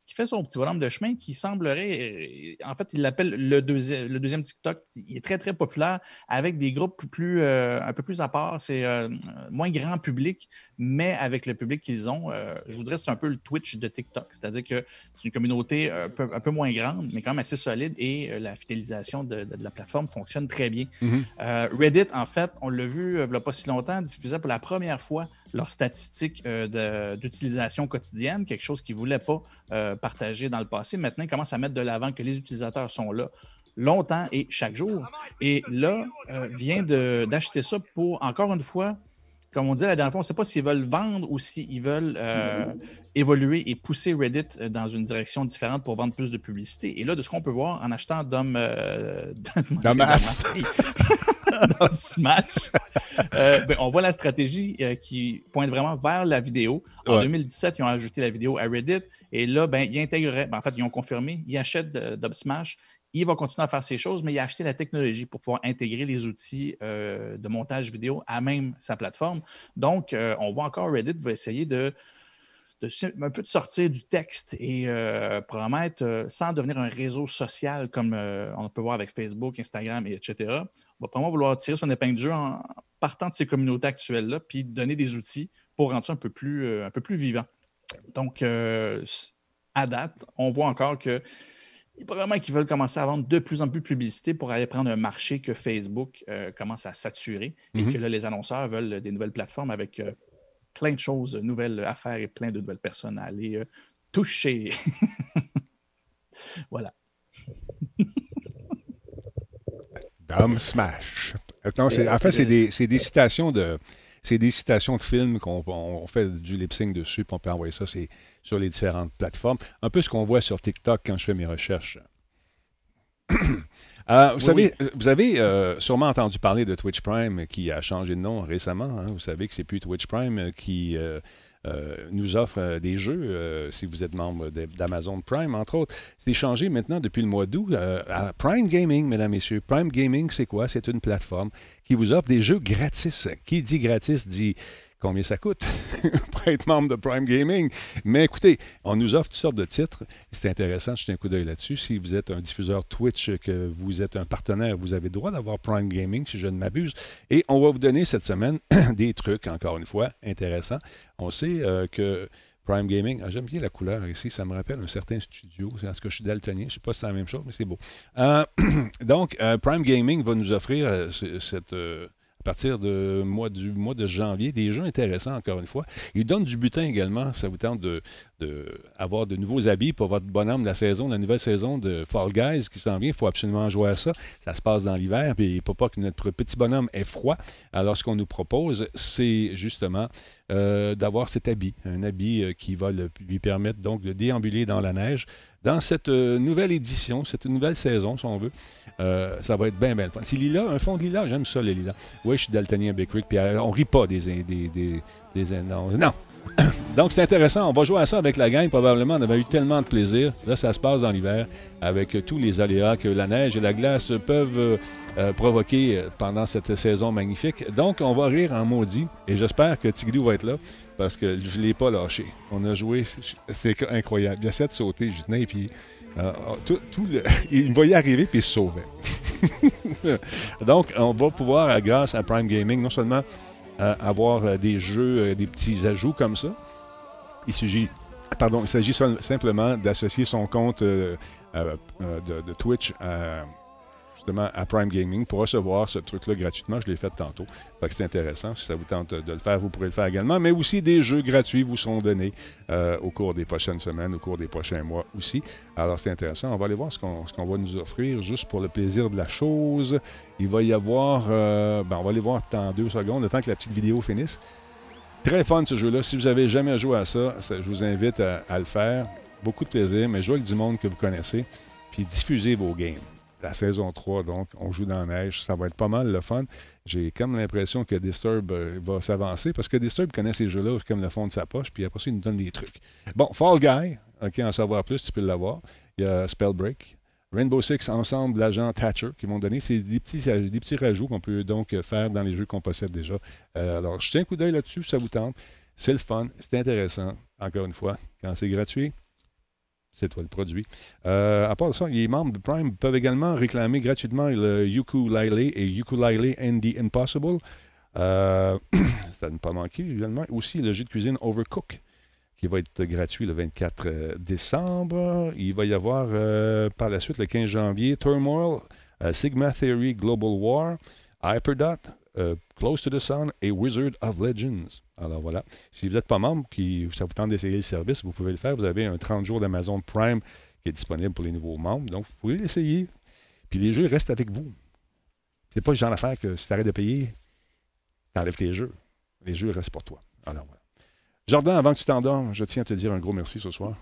[SPEAKER 3] qui fait son petit bonhomme de chemin qui semblerait, euh, en fait, il l'appelle le, deuxième le deuxième TikTok. Il est très, très populaire avec des groupes plus, euh, un peu plus à part. C'est euh, moins grand public, mais avec le public qu'ils ont, euh, je vous dirais c'est un peu le Twitch de TikTok. C'est-à-dire que c'est une communauté un peu, un peu moins grande, mais quand même assez solide et la fidélisation de, de- de la plateforme fonctionne très bien.
[SPEAKER 1] Mhm.
[SPEAKER 3] Euh, Reddit, en fait, on l'a vu il n'y a pas si longtemps, diffusait pour la première fois leurs statistiques euh, d'utilisation quotidienne, quelque chose qu'ils ne voulaient pas euh, partager dans le passé. Maintenant, ils commencent à mettre de l'avant que les utilisateurs sont là longtemps et chaque jour. Et là, euh, vient d'acheter ça pour, encore une fois, comme on dit la dernière fois, on ne sait pas s'ils veulent vendre ou s'ils veulent euh, évoluer et pousser Reddit dans une direction différente pour vendre plus de publicité. Et là, de ce qu'on peut voir en achetant Dom. Euh. dans Smash. Euh, ben, on voit la stratégie euh, qui pointe vraiment vers la vidéo. En 2017, ils ont ajouté la vidéo à Reddit et là, ben, ils ben, en fait, ils ont confirmé, ils achètent Dub Smash. Il va continuer à faire ces choses, mais il a acheté la technologie pour pouvoir intégrer les outils de montage vidéo à même sa plateforme. Donc, on voit encore Reddit va essayer de un peu de sortir du texte et euh, promettre, euh, sans devenir un réseau social comme euh, on peut voir avec Facebook, Instagram, et etc., va vraiment vouloir tirer son épingle de jeu en partant de ces communautés actuelles-là, puis donner des outils pour rendre ça un peu plus, un peu plus vivant. Donc, à date, on voit encore que probablement qu'ils veulent commencer à vendre de plus en plus de publicité pour aller prendre un marché que Facebook commence à saturer et mm-hmm. que là, les annonceurs veulent des nouvelles plateformes avec plein de choses nouvelles à faire et plein de nouvelles personnes à aller euh, toucher. voilà.
[SPEAKER 1] Dame Smash. en fait, c'est des, des, citations de. C'est des citations de films qu'on fait du lip sync dessus, puis on peut envoyer ça sur les différentes plateformes. Un peu ce qu'on voit sur TikTok quand je fais mes recherches. Euh, vous, savez, vous avez euh, sûrement entendu parler de Twitch Prime qui a changé de nom récemment. Hein. Vous savez que c'est plus Twitch Prime qui euh, nous offre des jeux si vous êtes membre d'Amazon Prime, entre autres. C'est changé maintenant depuis le mois d'août à Prime Gaming, mesdames, messieurs. Prime Gaming, c'est quoi? C'est une plateforme qui vous offre des jeux gratis. Qui dit gratis dit combien ça coûte pour être membre de Prime Gaming. Mais écoutez, on nous offre toutes sortes de titres. C'est intéressant, je un coup d'œil là-dessus. Si vous êtes un diffuseur Twitch, que vous êtes un partenaire, vous avez le droit d'avoir Prime Gaming, si je ne m'abuse. Et on va vous donner cette semaine des trucs, encore une fois, intéressants. On sait euh, que Prime Gaming, ah, j'aime bien la couleur ici, ça me rappelle un certain studio. C'est ce que je suis daltonien, je ne sais pas si c'est la même chose, mais c'est beau. Euh, donc, euh, Prime Gaming va nous offrir cette à partir de du mois de janvier. Des jeux intéressants, encore une fois. Ils donnent du butin également. Ça vous tente de, avoir de nouveaux habits pour votre bonhomme de la saison, la nouvelle saison de Fall Guys qui s'en vient. Il faut absolument jouer à ça. Ça se passe dans l'hiver, puis faut pas que notre petit bonhomme ait froid. Alors, ce qu'on nous propose, c'est justement euh, d'avoir cet habit, un habit euh, qui va lui permettre donc de déambuler dans la neige dans cette euh, nouvelle édition, cette nouvelle saison, si on veut. Euh, ça va être bien, bien fun. C'est lila, un fond de lilas, j'aime ça, les lilas. Oui, je suis daltonien Big Rick, puis euh, on rit pas des... des, des, des non, non. Donc, c'est intéressant. On va jouer à ça avec la gang. Probablement, on avait eu tellement de plaisir. Là, ça se passe dans l'hiver avec tous les aléas que la neige et la glace peuvent provoquer pendant cette saison magnifique. Donc, on va rire en maudit. Et j'espère que Tigidou va être là parce que je ne l'ai pas lâché. On a joué, c'est incroyable. Il a de sauter, je tenais, puis euh, tout, il me voyait arriver, puis il se sauvait. Donc, on va pouvoir, grâce à Prime Gaming, non seulement euh, avoir euh, des jeux, des petits ajouts comme ça, il s'agit Pardon, il s'agit simplement d'associer son compte de, de, Twitch à à Prime Gaming pour recevoir ce truc-là gratuitement. Je l'ai fait tantôt. Fait que c'est intéressant. Si ça vous tente de le faire, vous pourrez le faire également. Mais aussi des jeux gratuits vous seront donnés euh, au cours des prochaines semaines, au cours des prochains mois aussi. Alors c'est intéressant. On va aller voir ce qu'on va nous offrir juste pour le plaisir de la chose. Il va y avoir. Euh, ben, on va aller voir dans deux secondes, le temps que la petite vidéo finisse. Très fun ce jeu-là. Si vous avez jamais joué à ça, je vous invite à, à le faire. Beaucoup de plaisir, mais jouez avec du monde que vous connaissez, puis diffusez vos games la saison 3, donc on joue dans la neige. Ça va être pas mal le fun. J'ai comme l'impression que Disturb euh, va s'avancer parce que Disturb connaît ces jeux-là comme le fond de sa poche, puis après ça, il nous donne des trucs. Bon, Fall Guy, OK, en savoir plus, tu peux l'avoir. Il y a Spellbreak. Rainbow Six ensemble, l'agent Thatcher qui vont donner. C'est des petits, des petits rajouts qu'on peut donc faire dans les jeux qu'on possède déjà. Euh, alors, je tiens un coup d'œil là-dessus, ça vous tente. C'est le fun, c'est intéressant. Encore une fois, quand c'est gratuit, c'est toi le produit. Euh, à part ça, les membres de Prime peuvent également réclamer gratuitement le Ukulele et Ukulele and the Impossible. Euh, ça ne pas manquer, également. Aussi, le jeu de cuisine Overcook, qui va être gratuit le 24 euh, décembre. Il va y avoir par la suite, le 15 janvier, Turmoil, Sigma Theory Global War, Hyperdot, euh, Close to the Sun et Wizard of Legends. Alors voilà. Si vous n'êtes pas membre et ça vous tente d'essayer le service, vous pouvez le faire. Vous avez un 30 jours d'Amazon Prime qui est disponible pour les nouveaux membres. Donc, vous pouvez l'essayer. Puis les jeux restent avec vous. C'est pas le genre d'affaire que si tu arrêtes de payer, tu enlèves tes jeux. Les jeux restent pour toi. Alors voilà. Jordan, avant que tu t'endormes, je tiens à te dire un gros merci ce soir.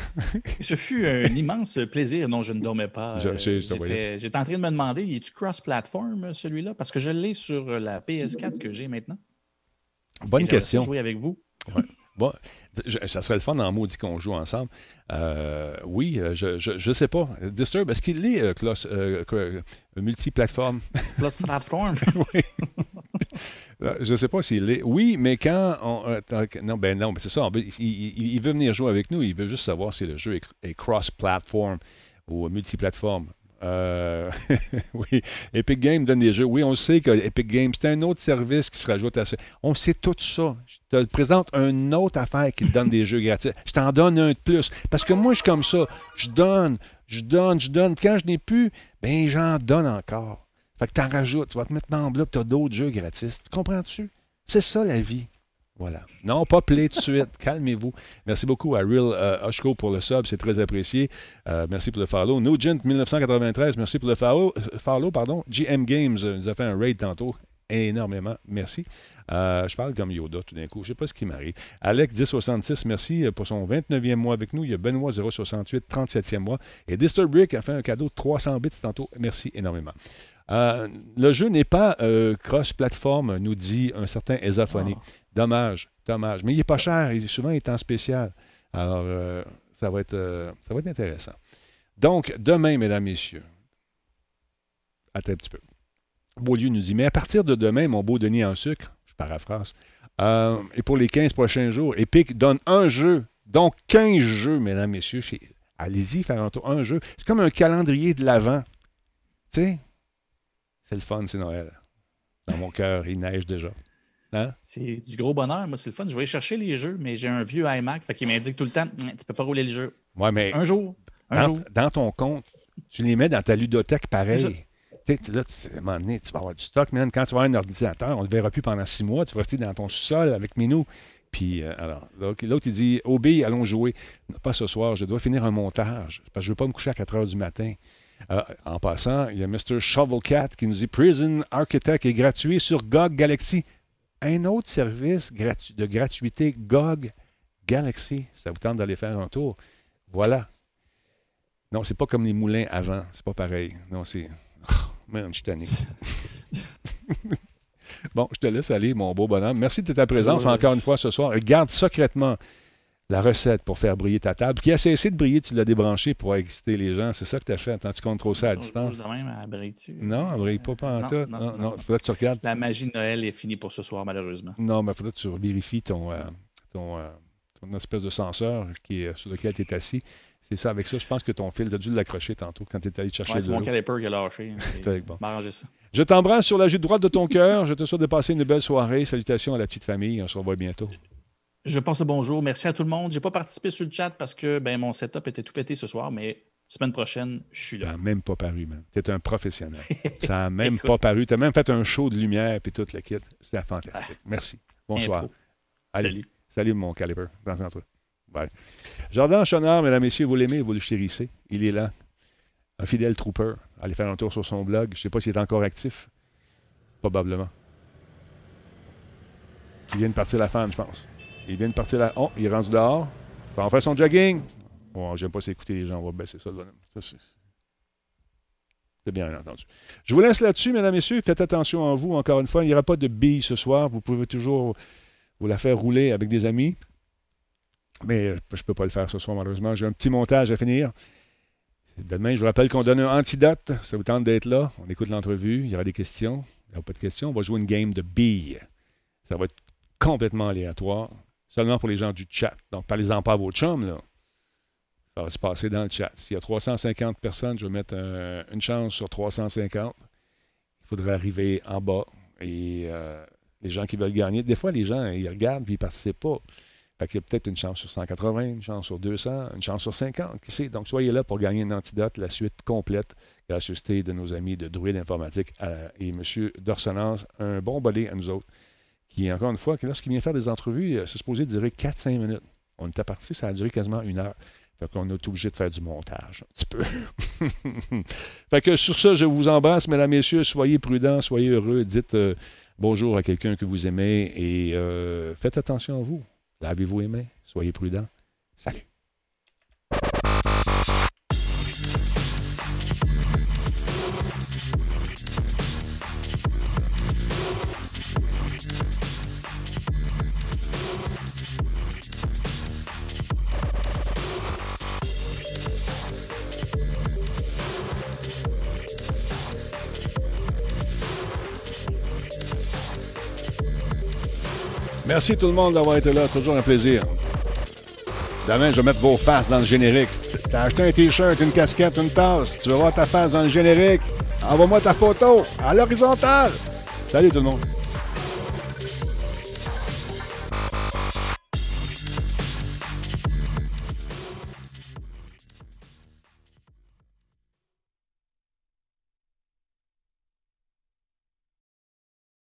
[SPEAKER 3] Ce fut un immense plaisir. Non, je ne dormais pas. J'étais en train de me demander, est-tu cross-platform, celui-là? Parce que je l'ai sur la PS4 que j'ai maintenant.
[SPEAKER 1] Bonne
[SPEAKER 3] Et
[SPEAKER 1] question.
[SPEAKER 3] jouer avec vous.
[SPEAKER 1] Bon, ça serait le fun en maudit qu'on joue ensemble. Euh, oui, euh, je, je, je sais pas. Disturb, est-ce qu'il est euh, clos- euh, euh, multiplateforme? Euh, Je ne sais pas s'il l'est. Oui, mais quand on. non, ben non, mais c'est ça. veut- il, il- il veut venir jouer avec nous. Il veut juste savoir si le jeu est, est cross-platform ou multiplateforme. Euh, oui, Epic Games donne des jeux. Oui, on sait que Epic Games, c'est un autre service qui se rajoute à ça. On sait tout ça. Je te présente une autre affaire qui donne des jeux gratuits. Je t'en donne un de plus. Parce que moi, je suis comme ça. Je donne, je donne, je donne. Quand je n'ai plus, ben j'en donne encore. Fait que t'en rajoutes, tu vas te mettre dans le bloc, tu as d'autres jeux gratis. Tu comprends-tu? C'est ça la vie. Voilà. Non, pas play de suite. Calmez-vous. Merci beaucoup à Real euh, Oshko pour le sub, c'est très apprécié. Euh, merci pour le follow. Nugent 1993, merci pour le follow. euh, follow pardon. GM Games nous a fait un raid tantôt. Énormément. Merci. Je parle comme Yoda tout d'un coup. Je ne sais pas ce qui m'arrive. Alex 1066, merci pour son 29e mois avec nous. Il y a Benoît 068, 37e mois. Et Disturbrick a fait un cadeau de 300 bits tantôt. Merci énormément. Le jeu n'est pas cross-platform, nous dit un certain Esaphonie. Dommage, dommage. Mais il n'est pas cher, il, souvent il est en spécial. Alors, euh, ça, va être, euh, ça va être intéressant. Donc, demain, mesdames, messieurs, attends un petit peu. Beaulieu nous dit, mais à partir de demain, mon beau Denis en sucre, je paraphrase, euh, et pour les 15 prochains jours, Epic donne un jeu, donc 15 jeux, mesdames, messieurs. Allez-y, faire un tour, un jeu. C'est comme un calendrier de l'Avent. Tu sais, c'est le fun, c'est Noël. Dans mon cœur, il neige déjà. Hein?
[SPEAKER 3] C'est du gros bonheur. Moi, c'est le fun. Je vais aller chercher les jeux, mais j'ai un vieux iMac. Fait qu'il m'indique tout le temps Hum, tu peux pas rouler le jeu.
[SPEAKER 1] Ouais, mais
[SPEAKER 3] Un jour. Un
[SPEAKER 1] dans,
[SPEAKER 3] jour.
[SPEAKER 1] dans ton compte, tu les mets dans ta ludothèque pareil. Là, tu, à un moment donné, tu vas avoir du stock, man. Quand tu vas avoir un ordinateur, on ne le verra plus pendant six mois. Tu vas rester dans ton sous-sol avec Minou. Puis, euh, alors, l'autre, il dit Obi, allons jouer. Non, pas ce soir, je dois finir un montage. Parce que je ne veux pas me coucher à 4 heures du matin. Euh, en passant, il y a Mr. Shovelcat qui nous dit Prison Architect est gratuit sur GOG Galaxy. Un autre service gratu- de gratuité GOG Galaxy. Ça vous tente d'aller faire un tour? Voilà. Non, c'est pas comme les moulins avant. C'est pas pareil. Non, c'est. Oh, man, je suis tanné. bon, je te laisse aller, mon beau bonhomme. Merci de ta présence encore une fois ce soir. Garde secrètement la recette pour faire briller ta table. Qui a cessé de briller, tu l'as débranché pour exciter les gens. C'est ça que tu as fait. Attends, tu contrôles ça à distance?
[SPEAKER 3] Même, elle brille-tu?
[SPEAKER 1] Non, elle brille pas, pas en
[SPEAKER 3] Non,
[SPEAKER 1] tout.
[SPEAKER 3] non,
[SPEAKER 1] Non, non. faudrait que tu regardes.
[SPEAKER 3] La magie de Noël est finie pour ce soir, malheureusement.
[SPEAKER 1] Non, mais il faudrait que tu vérifies ton, euh, ton, euh, ton espèce de senseur qui est, sur lequel tu es assis. C'est ça, avec ça, je pense que ton fil, tu as dû l'accrocher tantôt quand tu es allé te chercher
[SPEAKER 3] Ouais, c'est mon caliper qui a lâché. hein.
[SPEAKER 1] Avec bon.
[SPEAKER 3] M'arranger ça.
[SPEAKER 1] Je t'embrasse sur la joue droite de ton cœur. Je te souhaite de passer une belle soirée. Salutations à la petite famille. On se revoit bientôt.
[SPEAKER 3] Je passe le bonjour. Merci à tout le monde. J'ai pas participé sur le chat parce que ben, mon setup était tout pété ce soir, mais semaine prochaine, je suis
[SPEAKER 1] Ça
[SPEAKER 3] là.
[SPEAKER 1] n'a même pas paru, man. Tu es un professionnel. Ça n'a même pas paru. Tu as même fait un show de lumière et tout le kit. C'était fantastique. Merci. Bonsoir. Allez.
[SPEAKER 3] Salut.
[SPEAKER 1] Salut, mon calibre. De toi. Bye. Jordan Chonard, mesdames, messieurs, vous l'aimez, vous le chérissez. Il est là. Un fidèle trooper. Allez faire un tour sur son blog. Je ne sais pas s'il est encore actif. Probablement. Il vient de partir la fan, je pense. Il vient de partir la. Oh, il est rendu dehors. Il va en faire son jogging. Bon, j'aime pas s'écouter les gens. On va baisser ça. Ça, c'est. C'est bien entendu. Je vous laisse là-dessus, mesdames, messieurs. Faites attention à vous. Encore une fois, il n'y aura pas de billes ce soir. Vous pouvez toujours vous la faire rouler avec des amis. Mais euh, je ne peux pas le faire ce soir, malheureusement. J'ai un petit montage à finir. Demain, je vous rappelle qu'on donne un antidote. Ça vous tente d'être là. On écoute l'entrevue. Il y aura des questions. Il n'y aura pas de questions. On va jouer une game de billes. Ça va être complètement aléatoire. Seulement pour les gens du chat. Donc, parlez-en pas à vos chums, là. Ça va se passer dans le chat. S'il y a 350 personnes, je vais mettre un- une chance sur 350. Il faudrait arriver en bas. Et euh, les gens qui veulent gagner, des fois, les gens, ils regardent et ils ne participent pas. Fait qu'il y a peut-être une chance sur 180, une chance sur 200, une chance sur 50, qui sait? Donc, soyez là pour gagner un antidote, la suite complète, gracieuseté de nos amis de Druide Informatique euh, et M. Dorsonance, un bon bolé à nous autres, qui, encore une fois, lorsqu'il vient faire des entrevues, euh, c'est supposé durer 4-5 minutes. On était parti, ça a duré quasiment une heure. Fait qu'on été obligé de faire du montage, un petit peu. fait que sur ça, je vous embrasse, mesdames, messieurs. Soyez prudents, soyez heureux. Dites euh, bonjour à quelqu'un que vous aimez et euh, faites attention à vous. Lavez-vous les mains. Soyez prudents. Salut. Merci tout le monde d'avoir été là. C'est toujours un plaisir. Demain, je vais mettre vos faces dans le générique. T'as acheté un t-shirt, une casquette, une tasse. Tu veux voir ta face dans le générique? Envoie-moi ta photo à l'horizontale. Salut tout le monde.